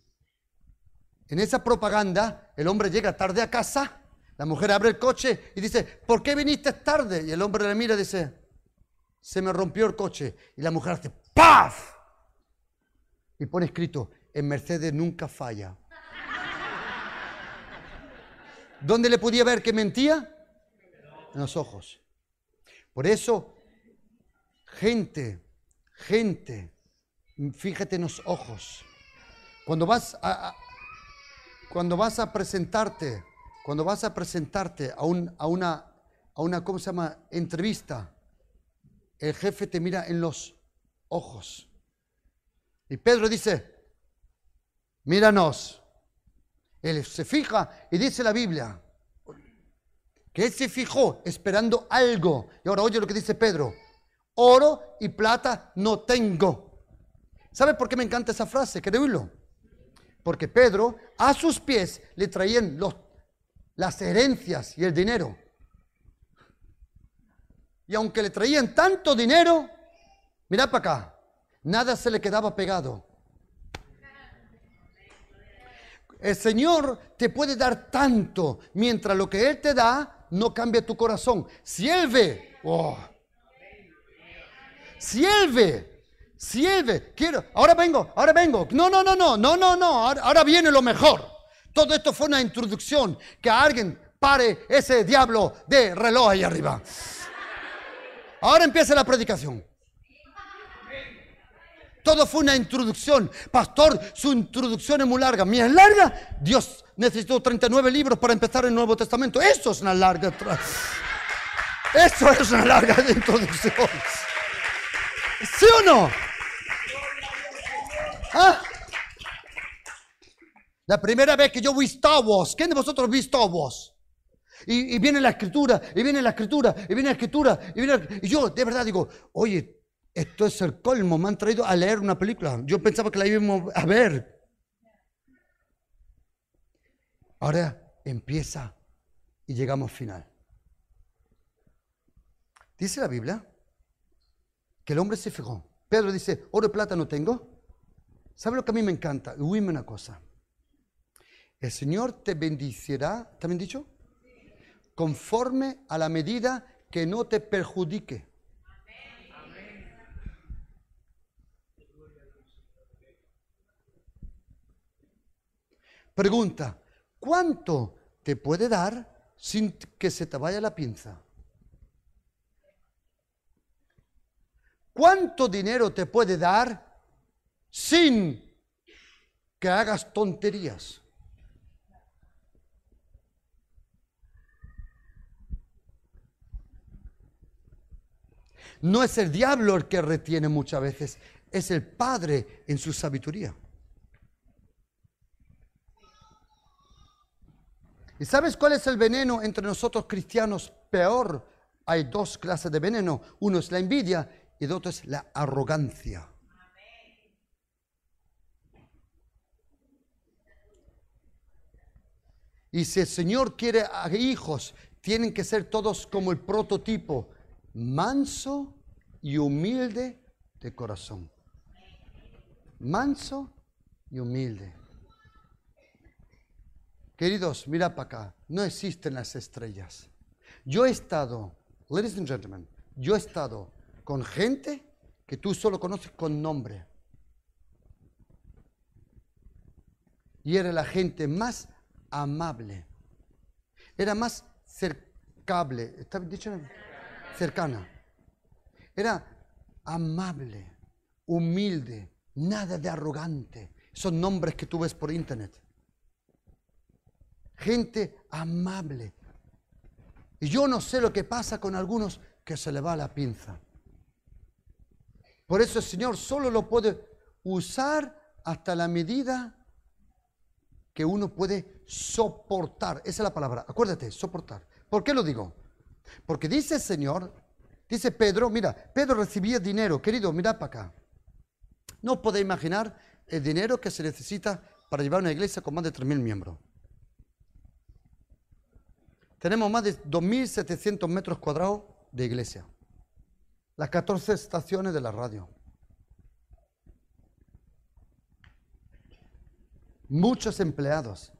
S2: en esa propaganda, el hombre llega tarde a casa, la mujer abre el coche y dice, ¿por qué viniste tarde? Y el hombre le mira y dice, se me rompió el coche. Y la mujer hace ¡paf! Y pone escrito, en Mercedes nunca falla. ¿Dónde le podía ver que mentía? En los ojos. Por eso, gente, gente, fíjate en los ojos. Cuando vas a, cuando vas a presentarte, cuando vas a presentarte a, un, a una, a una, ¿cómo se llama? Entrevista, el jefe te mira en los ojos. Y Pedro dice, míranos. Él se fija y dice la Biblia que él se fijó esperando algo. Y ahora oye lo que dice Pedro. Oro y plata no tengo. ¿Sabe por qué me encanta esa frase? ¿Quieres oírlo? Porque Pedro a sus pies le traían los, las herencias y el dinero. Y aunque le traían tanto dinero, mira para acá, nada se le quedaba pegado. El Señor te puede dar tanto mientras lo que Él te da no cambia tu corazón. Si Él ve, oh, si Él ve, si Él ve, quiero, ahora vengo, ahora vengo. No, no, no, no, no, no, no, ahora, ahora viene lo mejor. Todo esto fue una introducción que alguien pare ese diablo de reloj ahí arriba. Ahora empieza la predicación. Todo fue una introducción. Pastor, su introducción es muy larga. ¿Mi es larga? Dios necesitó 39 libros para empezar el Nuevo Testamento. Eso es una larga. Eso es una larga introducción. ¿Sí o no? ¿Ah? La primera vez que yo vi Star Wars, ¿quién de vosotros vi Star Wars? Y, viene la escritura, y viene la escritura, y viene la escritura, y, viene y yo de verdad digo, oye, esto es el colmo, me han traído a leer una película. Yo pensaba que la íbamos a ver. Ahora empieza y llegamos al final. Dice la Biblia que el hombre se fijó. Pedro dice, oro y plata no tengo. ¿Sabe lo que a mí me encanta? Huime una cosa. El Señor te bendicirá, ¿te han dicho? Conforme a la medida que no te perjudique. Pregunta, ¿cuánto te puede dar sin que se te vaya la pinza? ¿Cuánto dinero te puede dar sin que hagas tonterías? No es el diablo el que retiene muchas veces, es el Padre en su sabiduría. ¿Y sabes cuál es el veneno entre nosotros cristianos peor? Hay dos clases de veneno. Uno es la envidia y el otro es la arrogancia. Y si el Señor quiere a hijos, tienen que ser todos como el prototipo, manso y humilde de corazón. Manso y humilde. Queridos, mira para acá, no existen las estrellas. Yo he estado, ladies and gentlemen, yo he estado con gente que tú solo conoces con nombre. Y era la gente más amable. Era más cercable. ¿Está dicho? Cercana. Era amable, humilde, nada de arrogante. Son nombres que tú ves por internet. Gente amable. Y yo no sé lo que pasa con algunos que se le va la pinza. Por eso el Señor solo lo puede usar hasta la medida que uno puede soportar. Esa es la palabra. Acuérdate, soportar. ¿Por qué lo digo? Porque dice el Señor, dice Pedro, mira, Pedro recibía dinero. Querido, mira para acá. No podéis imaginar el dinero que se necesita para llevar una iglesia con más de 3.000 miembros. Tenemos más de 2.700 metros cuadrados de iglesia. Las 14 estaciones de la radio. Muchos empleados.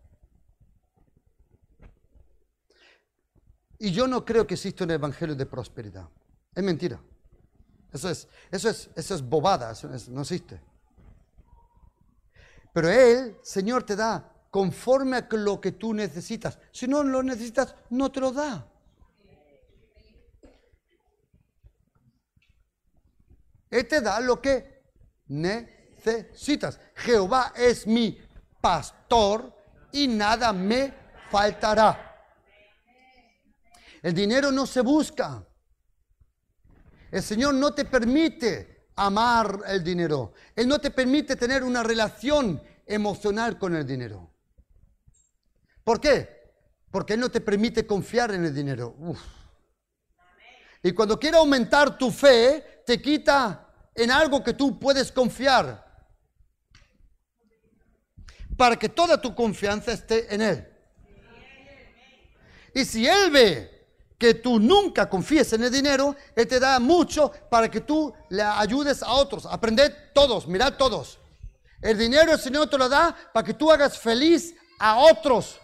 S2: Y yo no creo que exista un evangelio de prosperidad. Es mentira. Eso es, eso es, eso es bobada, no existe. Pero Él, Señor, te da conforme a lo que tú necesitas. Si no lo necesitas, no te lo da. Él te da lo que necesitas. Jehová es mi pastor y nada me faltará. El dinero no se busca. El Señor no te permite amar el dinero. Él no te permite tener una relación emocional con el dinero. ¿Por qué? Porque Él no te permite confiar en el dinero. Y cuando quiere aumentar tu fe, te quita en algo que tú puedes confiar. Para que toda tu confianza esté en Él. Y si Él ve que tú nunca confíes en el dinero, Él te da mucho para que tú le ayudes a otros. Aprended todos, mirad todos. El dinero el Señor te lo da para que tú hagas feliz a otros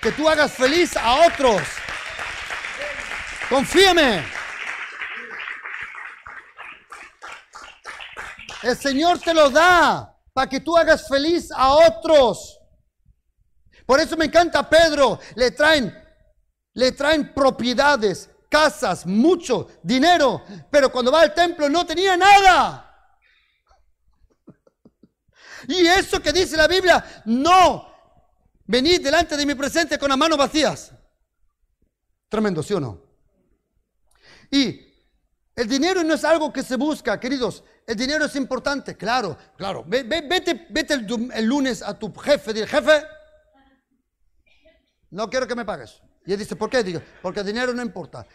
S2: que tú hagas feliz a otros. Confíame. El Señor te lo da para que tú hagas feliz a otros. Por eso me encanta Pedro. Le traen, le traen propiedades, casas, mucho dinero. Pero cuando va al templo no tenía nada. Y eso que dice la Biblia, no Venid delante de mi presente con las manos vacías. Tremendo, ¿sí o no? Y el dinero no es algo que se busca, queridos. El dinero es importante, claro, claro. Vete, vete el, lunes a tu jefe, dile, jefe, no quiero que me pagues. Y él dice, ¿por qué? Digo, porque el dinero no importa.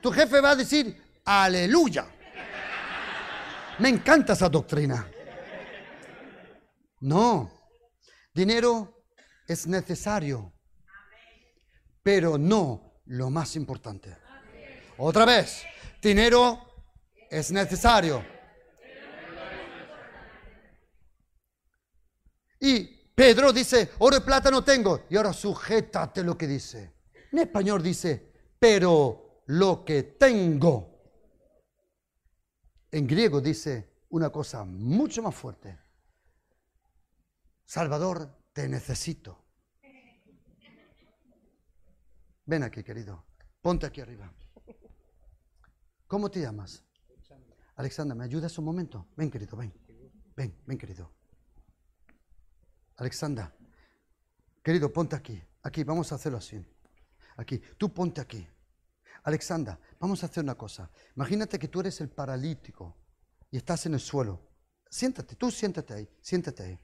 S2: Tu jefe va a decir, aleluya. Me encanta esa doctrina. No, dinero es necesario, pero no lo más importante. Otra vez, dinero es necesario. Y Pedro dice, oro y plata no tengo. Y ahora sujétate lo que dice. En español dice, pero lo que tengo. En griego dice una cosa mucho más fuerte. Salvador, te necesito. Ven aquí, querido. Ponte aquí arriba. ¿Cómo te llamas? Alexandra, ¿me ayudas un momento? Ven, querido, ven. Ven, ven, querido. Alexandra, querido, ponte aquí. Aquí, vamos a hacerlo así. Aquí, tú ponte aquí. Alexandra, vamos a hacer una cosa. Imagínate que tú eres el paralítico y estás en el suelo. Siéntate, tú siéntate ahí, siéntate ahí.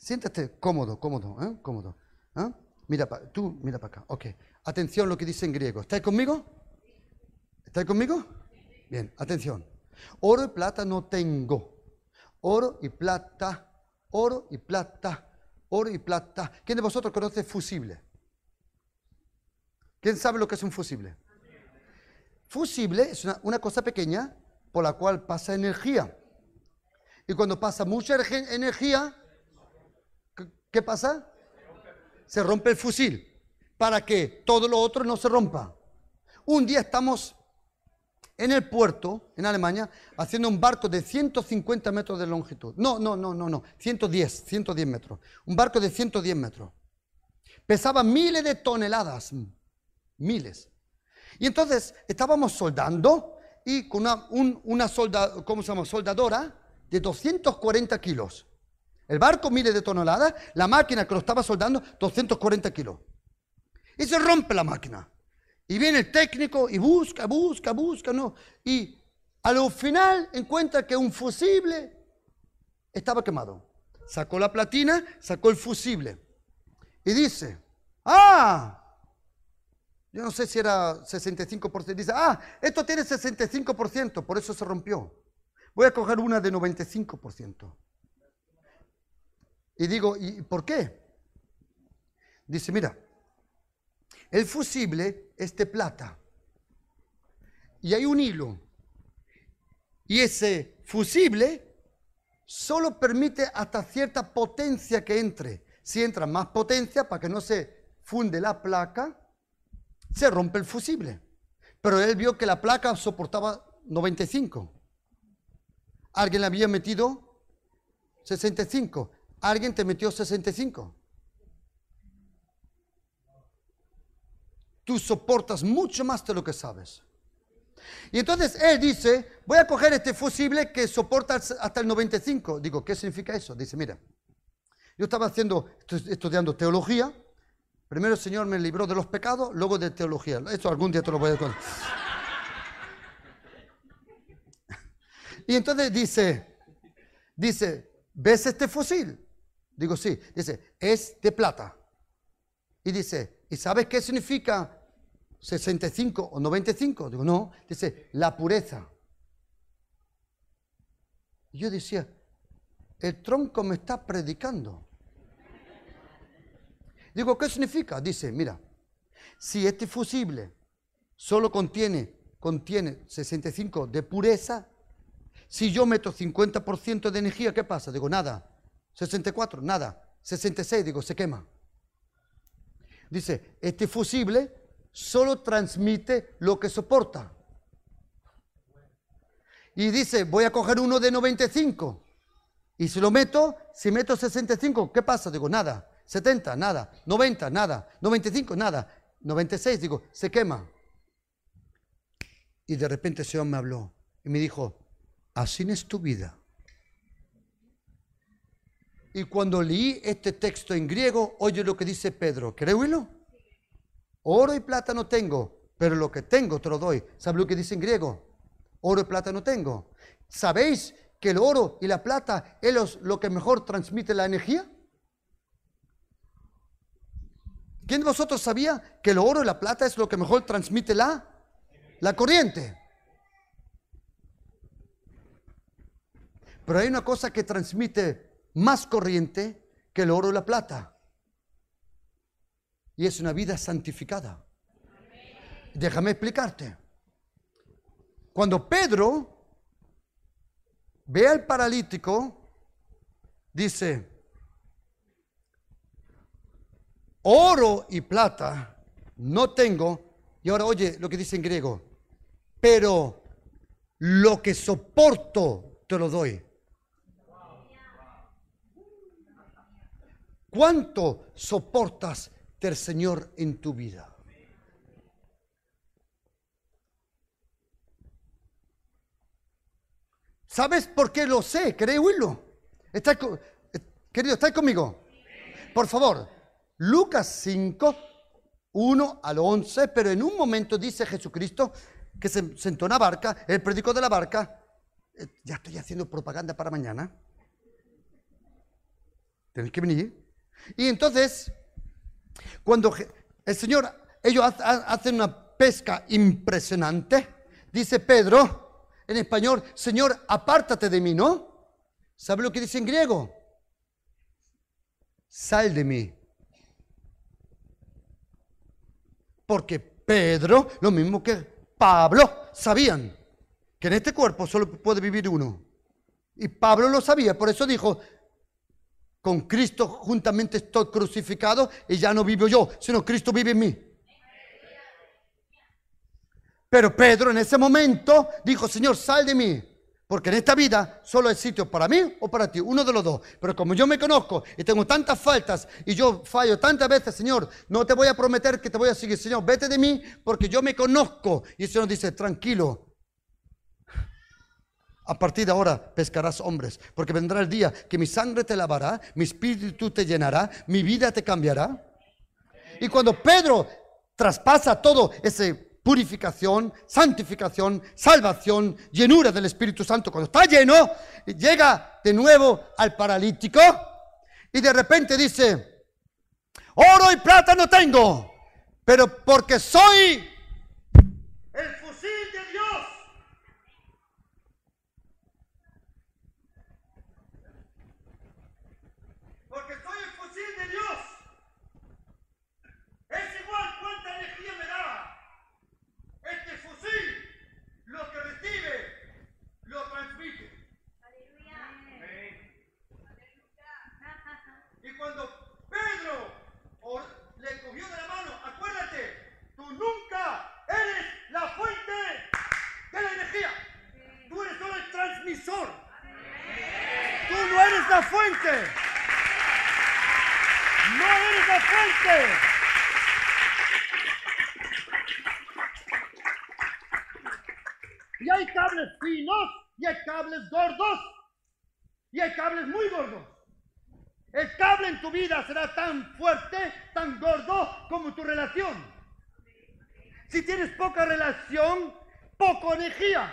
S2: Siéntate cómodo, cómodo, ¿eh? cómodo. ¿eh? Mira, tú mira para acá. Ok. Atención lo que dice en griego. ¿Estáis conmigo? ¿Estáis conmigo? Bien, atención. Oro y plata no tengo. Oro y plata, oro y plata, oro y plata. ¿Quién de vosotros conoce fusible? ¿Quién sabe lo que es un fusible? Fusible es una, cosa pequeña por la cual pasa energía. Y cuando pasa mucha energía, ¿qué pasa? Se rompe el fusil para que todo lo otro no se rompa. Un día estamos en el puerto, en Alemania, haciendo un barco de 150 metros de longitud. No, no, no, no, no, 110, 110 metros. Un barco de 110 metros. Pesaba miles de toneladas, miles. Y entonces estábamos soldando y con una, una ¿cómo se llama? soldadora de 240 kilos. El barco miles de toneladas, la máquina que lo estaba soldando, 240 kilos. Y se rompe la máquina. Y viene el técnico y busca, busca, busca, no. Y al final encuentra que un fusible estaba quemado. Sacó la platina, sacó el fusible. Y dice, ah, yo no sé si era 65%. Dice, ah, esto tiene 65%, por eso se rompió. Voy a coger una de 95%. Y digo, ¿y por qué? Dice, mira, el fusible es de plata. Y hay un hilo. Y ese fusible solo permite hasta cierta potencia que entre. Si entra más potencia para que no se funde la placa, se rompe el fusible. Pero él vio que la placa soportaba 95. Alguien le había metido 65. Alguien te metió 65. Tú soportas mucho más de lo que sabes. Y entonces él dice, voy a coger este fusible que soporta hasta el 95. Digo, ¿qué significa eso? Dice, mira, yo estaba haciendo, estudiando teología Primero el Señor me libró de los pecados, luego de teología. Esto algún día te lo voy a contar. Y entonces dice, dice, ¿ves este fusil? Digo, sí. Dice, es de plata. Y dice, ¿y sabes qué significa 65 o 95? Digo, no. Dice, la pureza. Y yo decía, el tronco me está predicando. Digo, ¿qué significa? Dice, mira, si este fusible solo contiene, contiene 65 de pureza, si yo meto 50% de energía, ¿qué pasa? Digo, nada. 64, nada. 66, digo, se quema. Dice, este fusible solo transmite lo que soporta. Y dice, voy a coger uno de 95. Y si lo meto, si meto 65, ¿qué pasa? Digo, nada. 70, nada. 90, nada. 95, nada. 96, digo, se quema. Y de repente el Señor me habló y me dijo, así es tu vida. Y cuando leí este texto en griego, oye lo que dice Pedro. ¿Querés oírlo? Oro y plata no tengo, pero lo que tengo te lo doy. ¿Sabe lo que dice en griego? Oro y plata no tengo. ¿Sabéis que el oro y la plata es lo que mejor transmite la energía? ¿Quién de vosotros sabía que el oro y la plata es lo que mejor transmite la, la corriente? Pero hay una cosa que transmite más corriente que el oro y la plata. Y es una vida santificada. Déjame explicarte. Cuando Pedro ve al paralítico, dice, oro y plata no tengo. Y ahora oye lo que dice en griego, pero lo que soporto te lo doy. ¿Cuánto soportas del Señor en tu vida? ¿Sabes por qué lo sé? ¿Querés oírlo? Eh, ¿Estás. Querido, ¿estáis conmigo? Por favor, Lucas 5, 1 al 11, pero en un momento dice Jesucristo que se sentó en la barca, el predicó de la barca. Eh, ya estoy haciendo propaganda para mañana. Tenéis que venir. Y entonces, cuando el Señor, ellos ha- ha- hacen una pesca impresionante, dice Pedro, en español, Señor, apártate de mí, ¿no? ¿Sabe lo que dice en griego? Sal de mí. Porque Pedro, lo mismo que Pablo, sabían que en este cuerpo solo puede vivir uno. Y Pablo lo sabía, por eso dijo, con Cristo juntamente estoy crucificado y ya no vivo yo, sino Cristo vive en mí. Pero Pedro en ese momento dijo, Señor, sal de mí, porque en esta vida solo hay sitio para mí o para ti, uno de los dos. Pero como yo me conozco y tengo tantas faltas y yo fallo tantas veces, Señor, no te voy a prometer que te voy a seguir, Señor, vete de mí porque yo me conozco. Y el Señor dice, tranquilo, a partir de ahora pescarás hombres, porque vendrá el día que mi sangre te lavará, mi espíritu te llenará, mi vida te cambiará. Y cuando Pedro traspasa todo ese purificación, santificación, salvación, llenura del Espíritu Santo, cuando está lleno, llega de nuevo al paralítico y de repente dice, oro y plata no tengo, pero porque soy el fusil de Dios. Porque soy el fusil de Dios. Es igual cuánta energía me da. Este fusil, lo que recibe, lo transmite. Y cuando Pedro le cogió de la mano, acuérdate, tú nunca eres la fuente de la energía. Tú eres solo el transmisor. Tú no eres la fuente. No eres la fuente. Y hay cables finos y hay cables gordos y hay cables muy gordos. El cable en tu vida será tan fuerte, tan gordo como tu relación. Si tienes poca relación, poca energía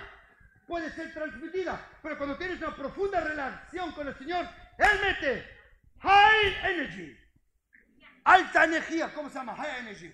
S2: puede ser transmitida. Pero cuando tienes una profunda relación con el Señor, Él mete high energy, alta energía. ¿Cómo se llama? High energy,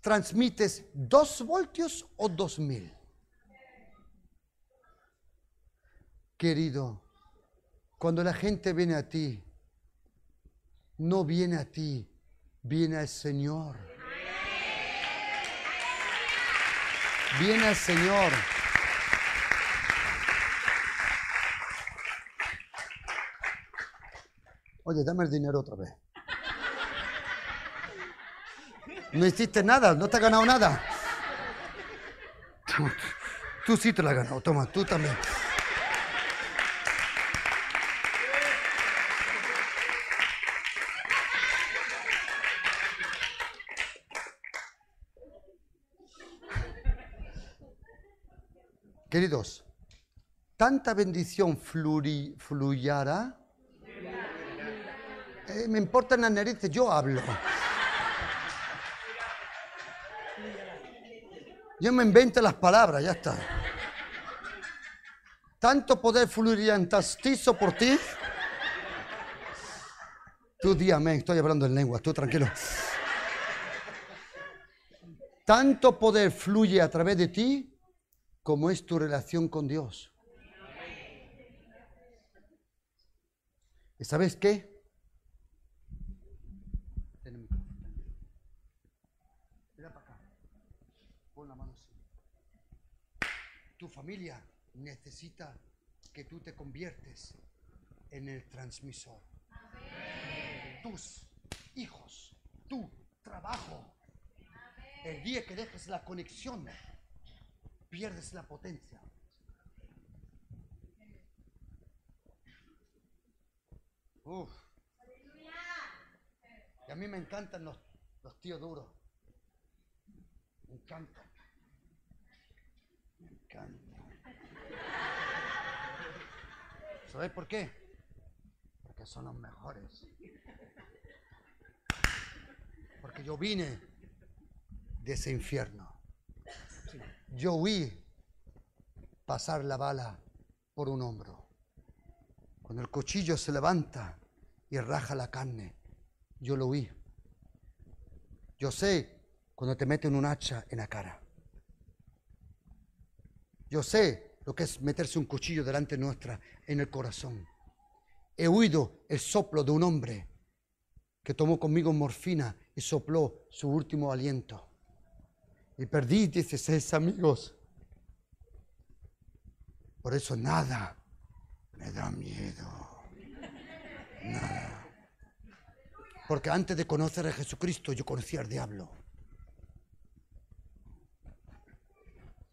S2: ¿transmites dos voltios o dos mil? Querido, cuando la gente viene a ti, no viene a ti, viene al Señor. Viene al Señor. Oye, dame el dinero otra vez. No hiciste nada, no te has ganado nada. Tú, sí te la has ganado, toma, tú también. Queridos, tanta bendición fluyará. Eh, me importan las narices, yo hablo. Yo me invento las palabras, ya está. Tanto poder fluiría en tastizo por ti. Tú di amén, estoy hablando en lengua, tú tranquilo. Tanto poder fluye a través de ti como es tu relación con Dios. ¿Y sabes qué? Tu familia necesita que tú te conviertes en el transmisor. Tus hijos, tu trabajo. El día que dejes la conexión, pierdes la potencia. Uf. Y a mí me encantan los, los tíos duros. Me encantan. ¿Sabes por qué? Porque son los mejores. Porque yo vine de ese infierno. Yo huí pasar la bala por un hombro. Cuando el cuchillo se levanta y raja la carne, yo lo huí. Yo sé cuando te meten un hacha en la cara. Yo sé lo que es meterse un cuchillo delante nuestra en el corazón. He oído el soplo de un hombre que tomó conmigo morfina y sopló su último aliento. Y perdí 16 amigos. Por eso nada me da miedo. Nada. Porque antes de conocer a Jesucristo yo conocía al diablo.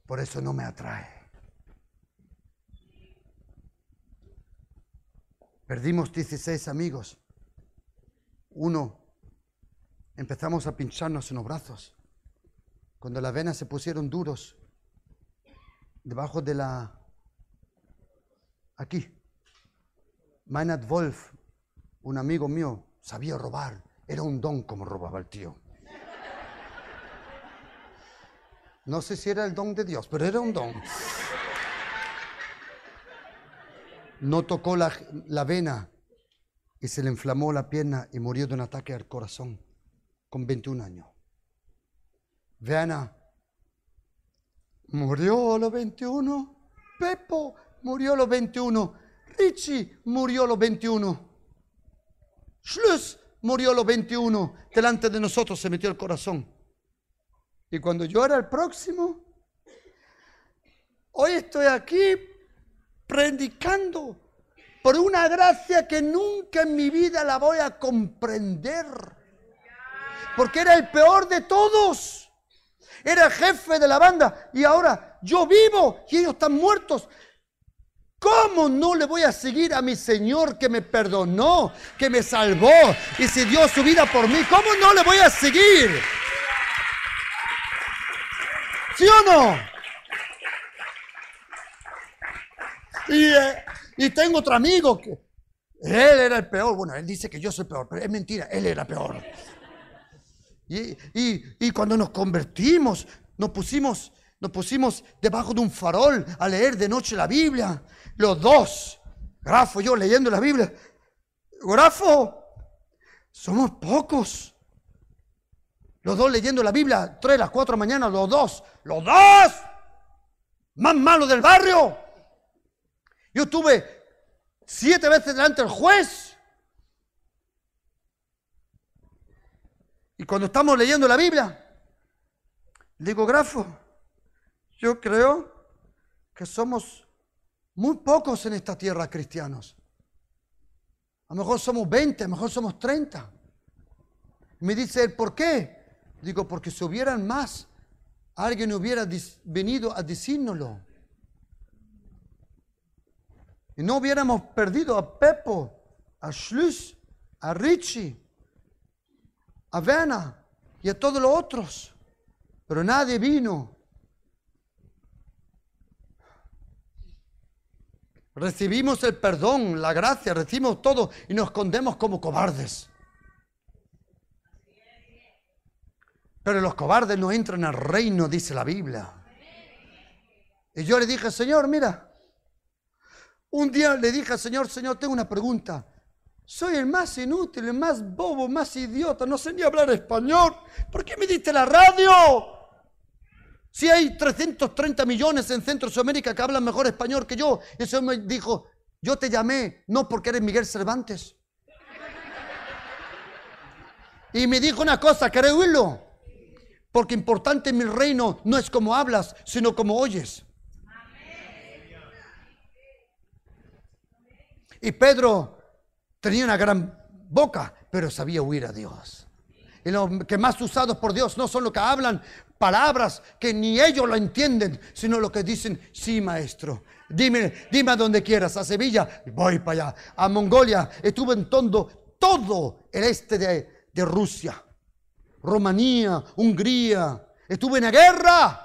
S2: Por eso no me atrae. Perdimos 16 amigos. Uno, empezamos a pincharnos en los brazos. Cuando las venas se pusieron duros, debajo de la... Aquí. Meinhard Wolf, un amigo mío, sabía robar. Era un don como robaba el tío. No sé si era el don de Dios, pero era un don. No tocó la, vena y se le inflamó la pierna y murió de un ataque al corazón con 21 años. Veana murió a los 21. Pepo murió a los 21. Richie murió a los 21. Schluss murió a los 21. Delante de nosotros se metió el corazón. Y cuando yo era el próximo, hoy estoy aquí predicando por una gracia que nunca en mi vida la voy a comprender. Porque era el peor de todos. Era jefe de la banda y ahora yo vivo y ellos están muertos. ¿Cómo no le voy a seguir a mi Señor que me perdonó, que me salvó y se dio su vida por mí? ¿Cómo no le voy a seguir? ¿Sí o no? Eh, y, tengo otro amigo que él era el peor. Bueno, él dice que yo soy peor, pero es mentira, él era peor. Y, y, cuando nos convertimos, nos pusimos, nos pusimos debajo de un farol a leer de noche la Biblia. Los dos, Grafo y yo leyendo la Biblia. Grafo, somos pocos. Los dos leyendo la Biblia, tres, las cuatro de la mañana, los dos, los dos, más malos del barrio. Yo estuve siete veces delante del juez. Y cuando estamos leyendo la Biblia, digo, Grafo, yo creo que somos muy pocos en esta tierra cristianos. A lo mejor somos 20, a lo mejor somos 30. Me dice él, ¿por qué? Digo, porque si hubieran más, alguien hubiera venido a decírnoslo. Y no hubiéramos perdido a Pepo, a Schluss, a Richie, a Vena y a todos los otros. Pero nadie vino. Recibimos el perdón, la gracia, recibimos todo y nos escondemos como cobardes. Pero los cobardes no entran al reino, dice la Biblia. Y yo le dije, Señor, mira, un día le dije al Señor, Señor, tengo una pregunta. Soy el más inútil, el más bobo, más idiota, no sé ni hablar español. ¿Por qué me diste la radio? Si hay 330 millones en Centroamérica que hablan mejor español que yo. Y eso me dijo, yo te llamé no porque eres Miguel Cervantes. Y me dijo una cosa, ¿querés oírlo? Porque importante en mi reino no es como hablas, sino como oyes. Y Pedro tenía una gran boca, pero sabía huir a Dios. Y los que más usados por Dios no son los que hablan palabras que ni ellos lo entienden, sino lo que dicen, sí, maestro. Dime, dime a donde quieras, a Sevilla, voy para allá, a Mongolia. Estuve en todo, todo el este de Rusia, Rumanía, Hungría. Estuve en la guerra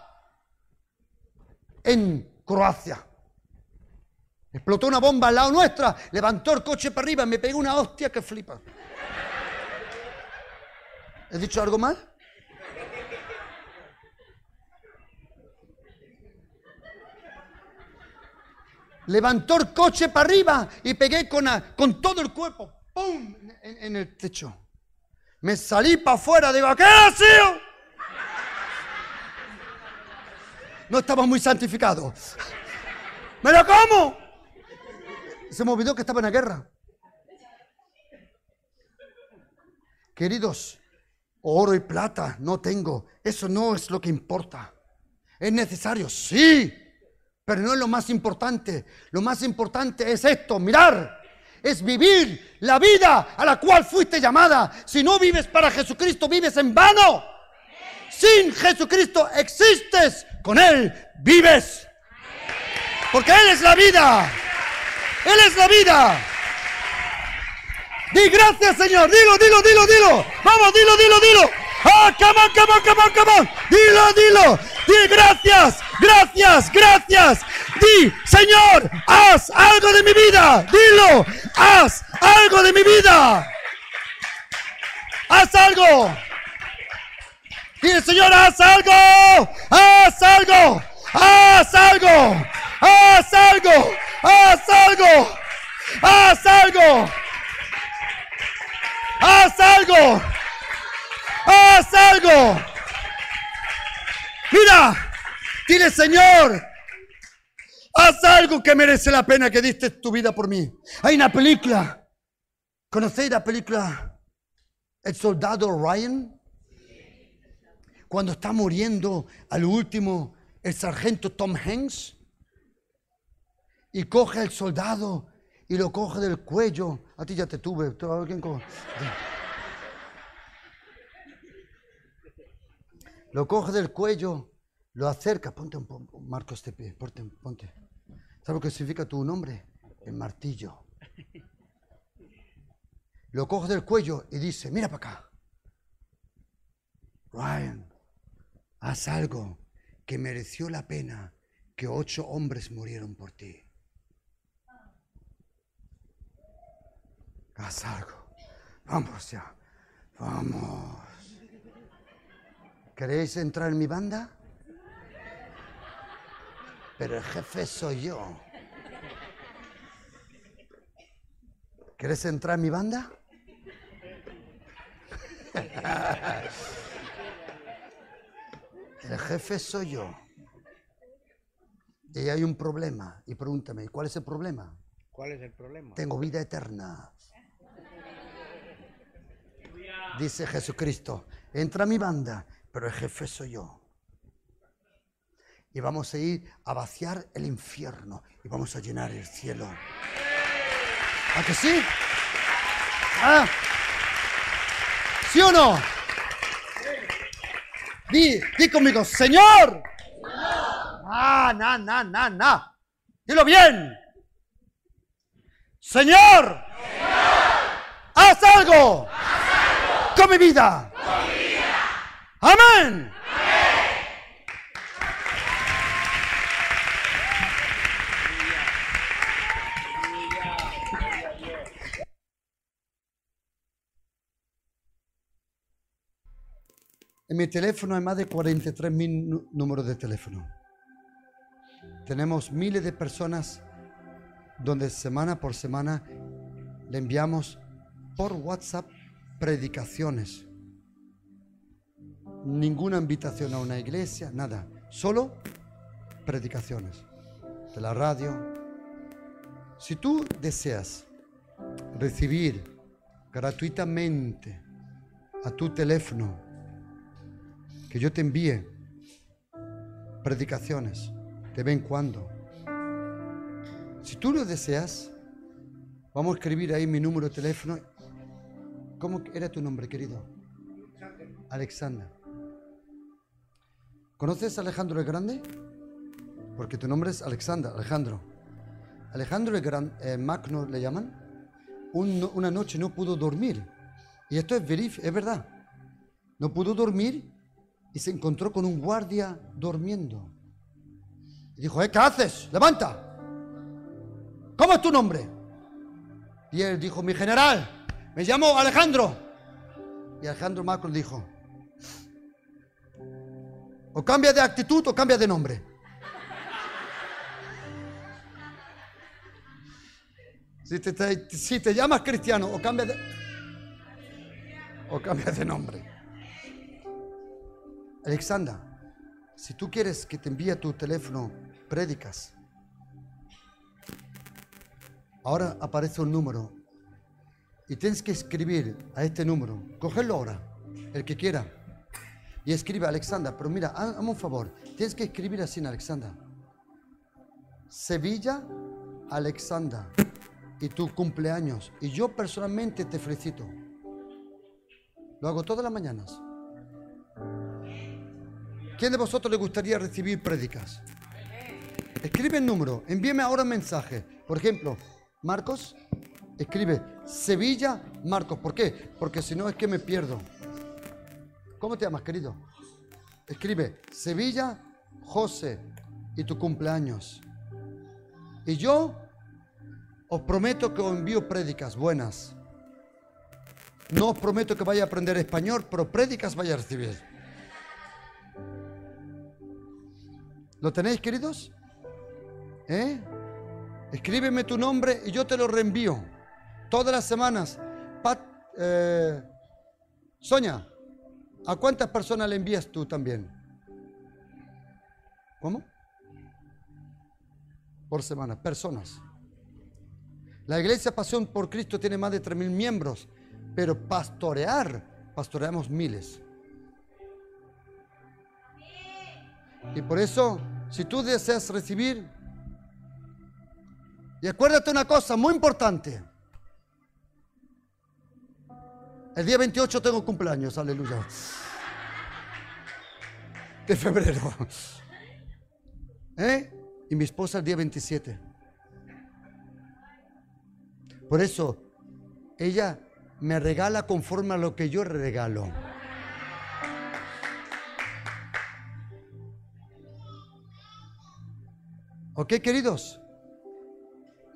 S2: en Croacia. Explotó una bomba al lado nuestra, levantó el coche para arriba, me pegó una hostia que flipa. ¿He dicho algo mal? Levantó el coche para arriba y pegué con, con todo el cuerpo, ¡pum! En, el techo. Me salí para afuera, digo, ¿qué ha sido? No estaba muy santificado. ¿Me lo como? Se me olvidó que estaba en la guerra. Queridos, oro y plata no tengo. Eso no es lo que importa. Es necesario, sí, pero no es lo más importante. Lo más importante es esto, mirar. Es vivir la vida a la cual fuiste llamada. Si no vives para Jesucristo, vives en vano. Sin Jesucristo existes, con Él vives. Porque Él es la vida. Él es la vida. Di gracias, Señor. Dilo, dilo, dilo, dilo. Vamos, dilo, dilo, dilo. Ah, come on, come on, come on, come on. Dilo, dilo. Di gracias, gracias, gracias. Di, Señor, haz algo de mi vida. Dilo, haz algo de mi vida. Haz algo. Dile, Señor, haz algo. Haz algo. Haz algo. Haz algo. ¡Haz algo! ¡Haz algo! ¡Haz algo! ¡Haz algo! Mira, dile Señor, haz algo que merece la pena que diste tu vida por mí. Hay una película, ¿conocéis la película El Soldado Ryan? Cuando está muriendo al último el sargento Tom Hanks y coge al soldado y lo coge del cuello. A ti ya te tuve. Lo coge del cuello, lo acerca. Ponte un, marco este pie. Ponte, ponte. ¿Sabes lo que significa tu nombre? El martillo. Lo coge del cuello y dice, mira para acá. Ryan, haz algo que mereció la pena que ocho hombres murieron por ti. haz algo. Vamos ya, vamos. ¿Queréis entrar en mi banda? Pero el jefe soy yo. ¿Quieres entrar en mi banda? El jefe soy yo. Y hay un problema. Y pregúntame, ¿cuál es el problema?
S3: ¿Cuál es el problema?
S2: Tengo vida eterna. Dice Jesucristo, entra a mi banda, pero el jefe soy yo. Y vamos a ir a vaciar el infierno y vamos a llenar el cielo. ¿A que sí? ¿Ah? ¿Sí o no? Di, di conmigo, Señor. Ah, na, na, na, na. Dilo bien. Señor. Haz algo. Con mi vida. Amén. En mi teléfono hay más de 43 mil números de teléfono. Tenemos miles de personas donde semana por semana le enviamos por WhatsApp predicaciones. Ninguna invitación a una iglesia, nada. Solo predicaciones de la radio. Si tú deseas recibir gratuitamente a tu teléfono que yo te envíe predicaciones de vez en cuando. Si tú lo deseas, vamos a escribir ahí mi número de teléfono. ¿Cómo era tu nombre, querido? Alexander. ¿Conoces a Alejandro el Grande? Porque tu nombre es Alexander, Alejandro. Alejandro el Grande, eh, Magno le llaman. una noche no pudo dormir. Y esto es, verif es verdad. No pudo dormir y se encontró con un guardia durmiendo. Y dijo, ¿Eh, ¿qué haces? Levanta. ¿Cómo es tu nombre? Y él dijo, mi general, me llamo Alejandro. Y Alejandro Macron dijo, o cambia de actitud o cambia de nombre. Si te, llamas cristiano o cambia de, o cambia de nombre. Alexandra, si tú quieres que te envíe tu teléfono prédicas, ahora aparece un número y tienes que escribir a este número, cogerlo ahora, el que quiera, y escribe Alexandra, pero mira, hazme un favor, tienes que escribir así en Alexandra. Sevilla, Alexandra, y tu cumpleaños, y yo personalmente te felicito. Lo hago todas las mañanas. ¿Quién de vosotros le gustaría recibir prédicas? Escribe el número, envíeme ahora un mensaje. Por ejemplo, Marcos, escribe Sevilla, Marcos. ¿Por qué? Porque si no es que me pierdo. ¿Cómo te llamas, querido? Escribe Sevilla, José y tu cumpleaños. Y yo os prometo que os envío prédicas buenas. No os prometo que vaya a aprender español, pero prédicas vaya a recibir. ¿Lo tenéis, queridos? ¿Eh? Escríbeme tu nombre y yo te lo reenvío. Todas las semanas. Pat, eh, Sonia, ¿a cuántas personas le envías tú también? ¿Cómo? Por semana, personas. La iglesia Pasión por Cristo tiene más de 3.000 miembros, pero pastorear, pastoreamos miles. Y por eso, si tú deseas recibir, y acuérdate una cosa muy importante. El día 28 tengo cumpleaños, aleluya. De febrero. ¿Eh? Y mi esposa el día 27. Por eso, ella me regala conforme a lo que yo regalo. ¿Ok, queridos?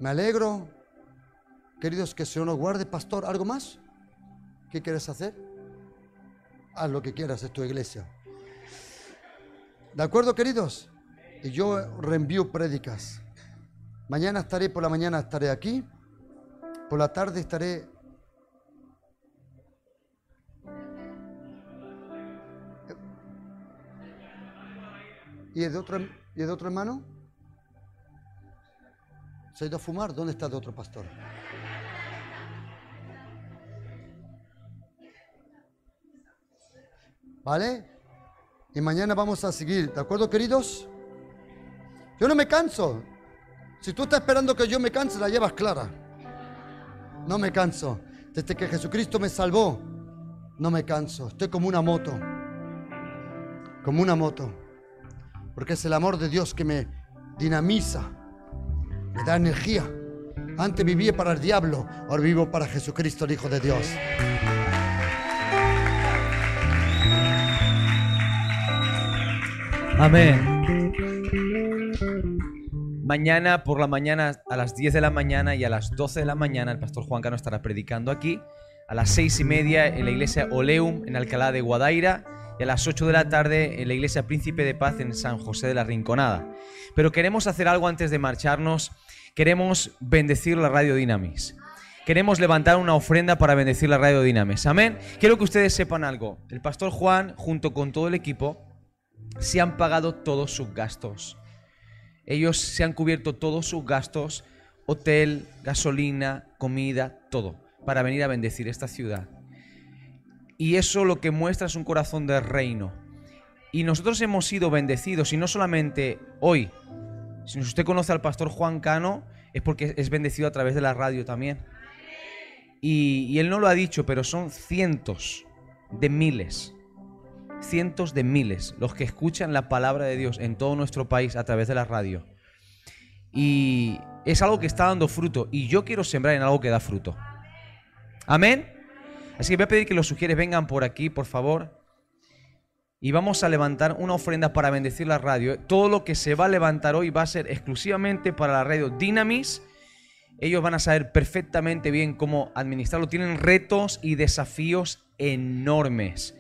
S2: Me alegro. Queridos, que Señor nos guarde, pastor. ¿Algo más? ¿Qué quieres hacer? Haz lo que quieras, es tu iglesia. ¿De acuerdo, queridos? Y yo reenvío prédicas. Mañana estaré, por la mañana estaré aquí, Por la tarde estaré... ¿Y el de otro, ¿y el de otro hermano? ¿Se ha ido a fumar? ¿Dónde está el de otro pastor? ¿Vale? Y mañana vamos a seguir, ¿de acuerdo, queridos? Yo no me canso. Si tú estás esperando que yo me canse, la llevas clara. No me canso. Desde que Jesucristo me salvó, no me canso. Estoy como una moto. Como una moto. Porque es el amor de Dios que me dinamiza, me da energía. Antes vivía para el diablo, ahora vivo para Jesucristo, el Hijo de Dios.
S1: Amén. Mañana por la mañana, a las 10 de la mañana y a las 12 de la mañana, el pastor Juan Cano estará predicando aquí. A las 6 y media en la iglesia Oleum en Alcalá de Guadaira. Y a las 8 de la tarde en la iglesia Príncipe de Paz en San José de la Rinconada. Pero queremos hacer algo antes de marcharnos. Queremos bendecir la Radio Dinamis. Queremos levantar una ofrenda para bendecir la Radio Dinamis. Amén. Quiero que ustedes sepan algo. El pastor Juan, junto con todo el equipo, se han pagado todos sus gastos. Ellos se han cubierto todos sus gastos, hotel, gasolina, comida, todo, para venir a bendecir esta ciudad. Y eso lo que muestra es un corazón de reino. Y nosotros hemos sido bendecidos, y no solamente hoy. Si usted conoce al pastor Juan Cano, es porque es bendecido a través de la radio también. Y, y él no lo ha dicho, pero son cientos de miles cientos de miles los que escuchan la palabra de Dios en todo nuestro país a través de la radio. Y es algo que está dando fruto. Y yo quiero sembrar en algo que da fruto. Amén. Así que voy a pedir que los sugieres vengan por aquí, por favor. Y vamos a levantar una ofrenda para bendecir la radio. Todo lo que se va a levantar hoy va a ser exclusivamente para la radio Dynamis. Ellos van a saber perfectamente bien cómo administrarlo. Tienen retos y desafíos enormes.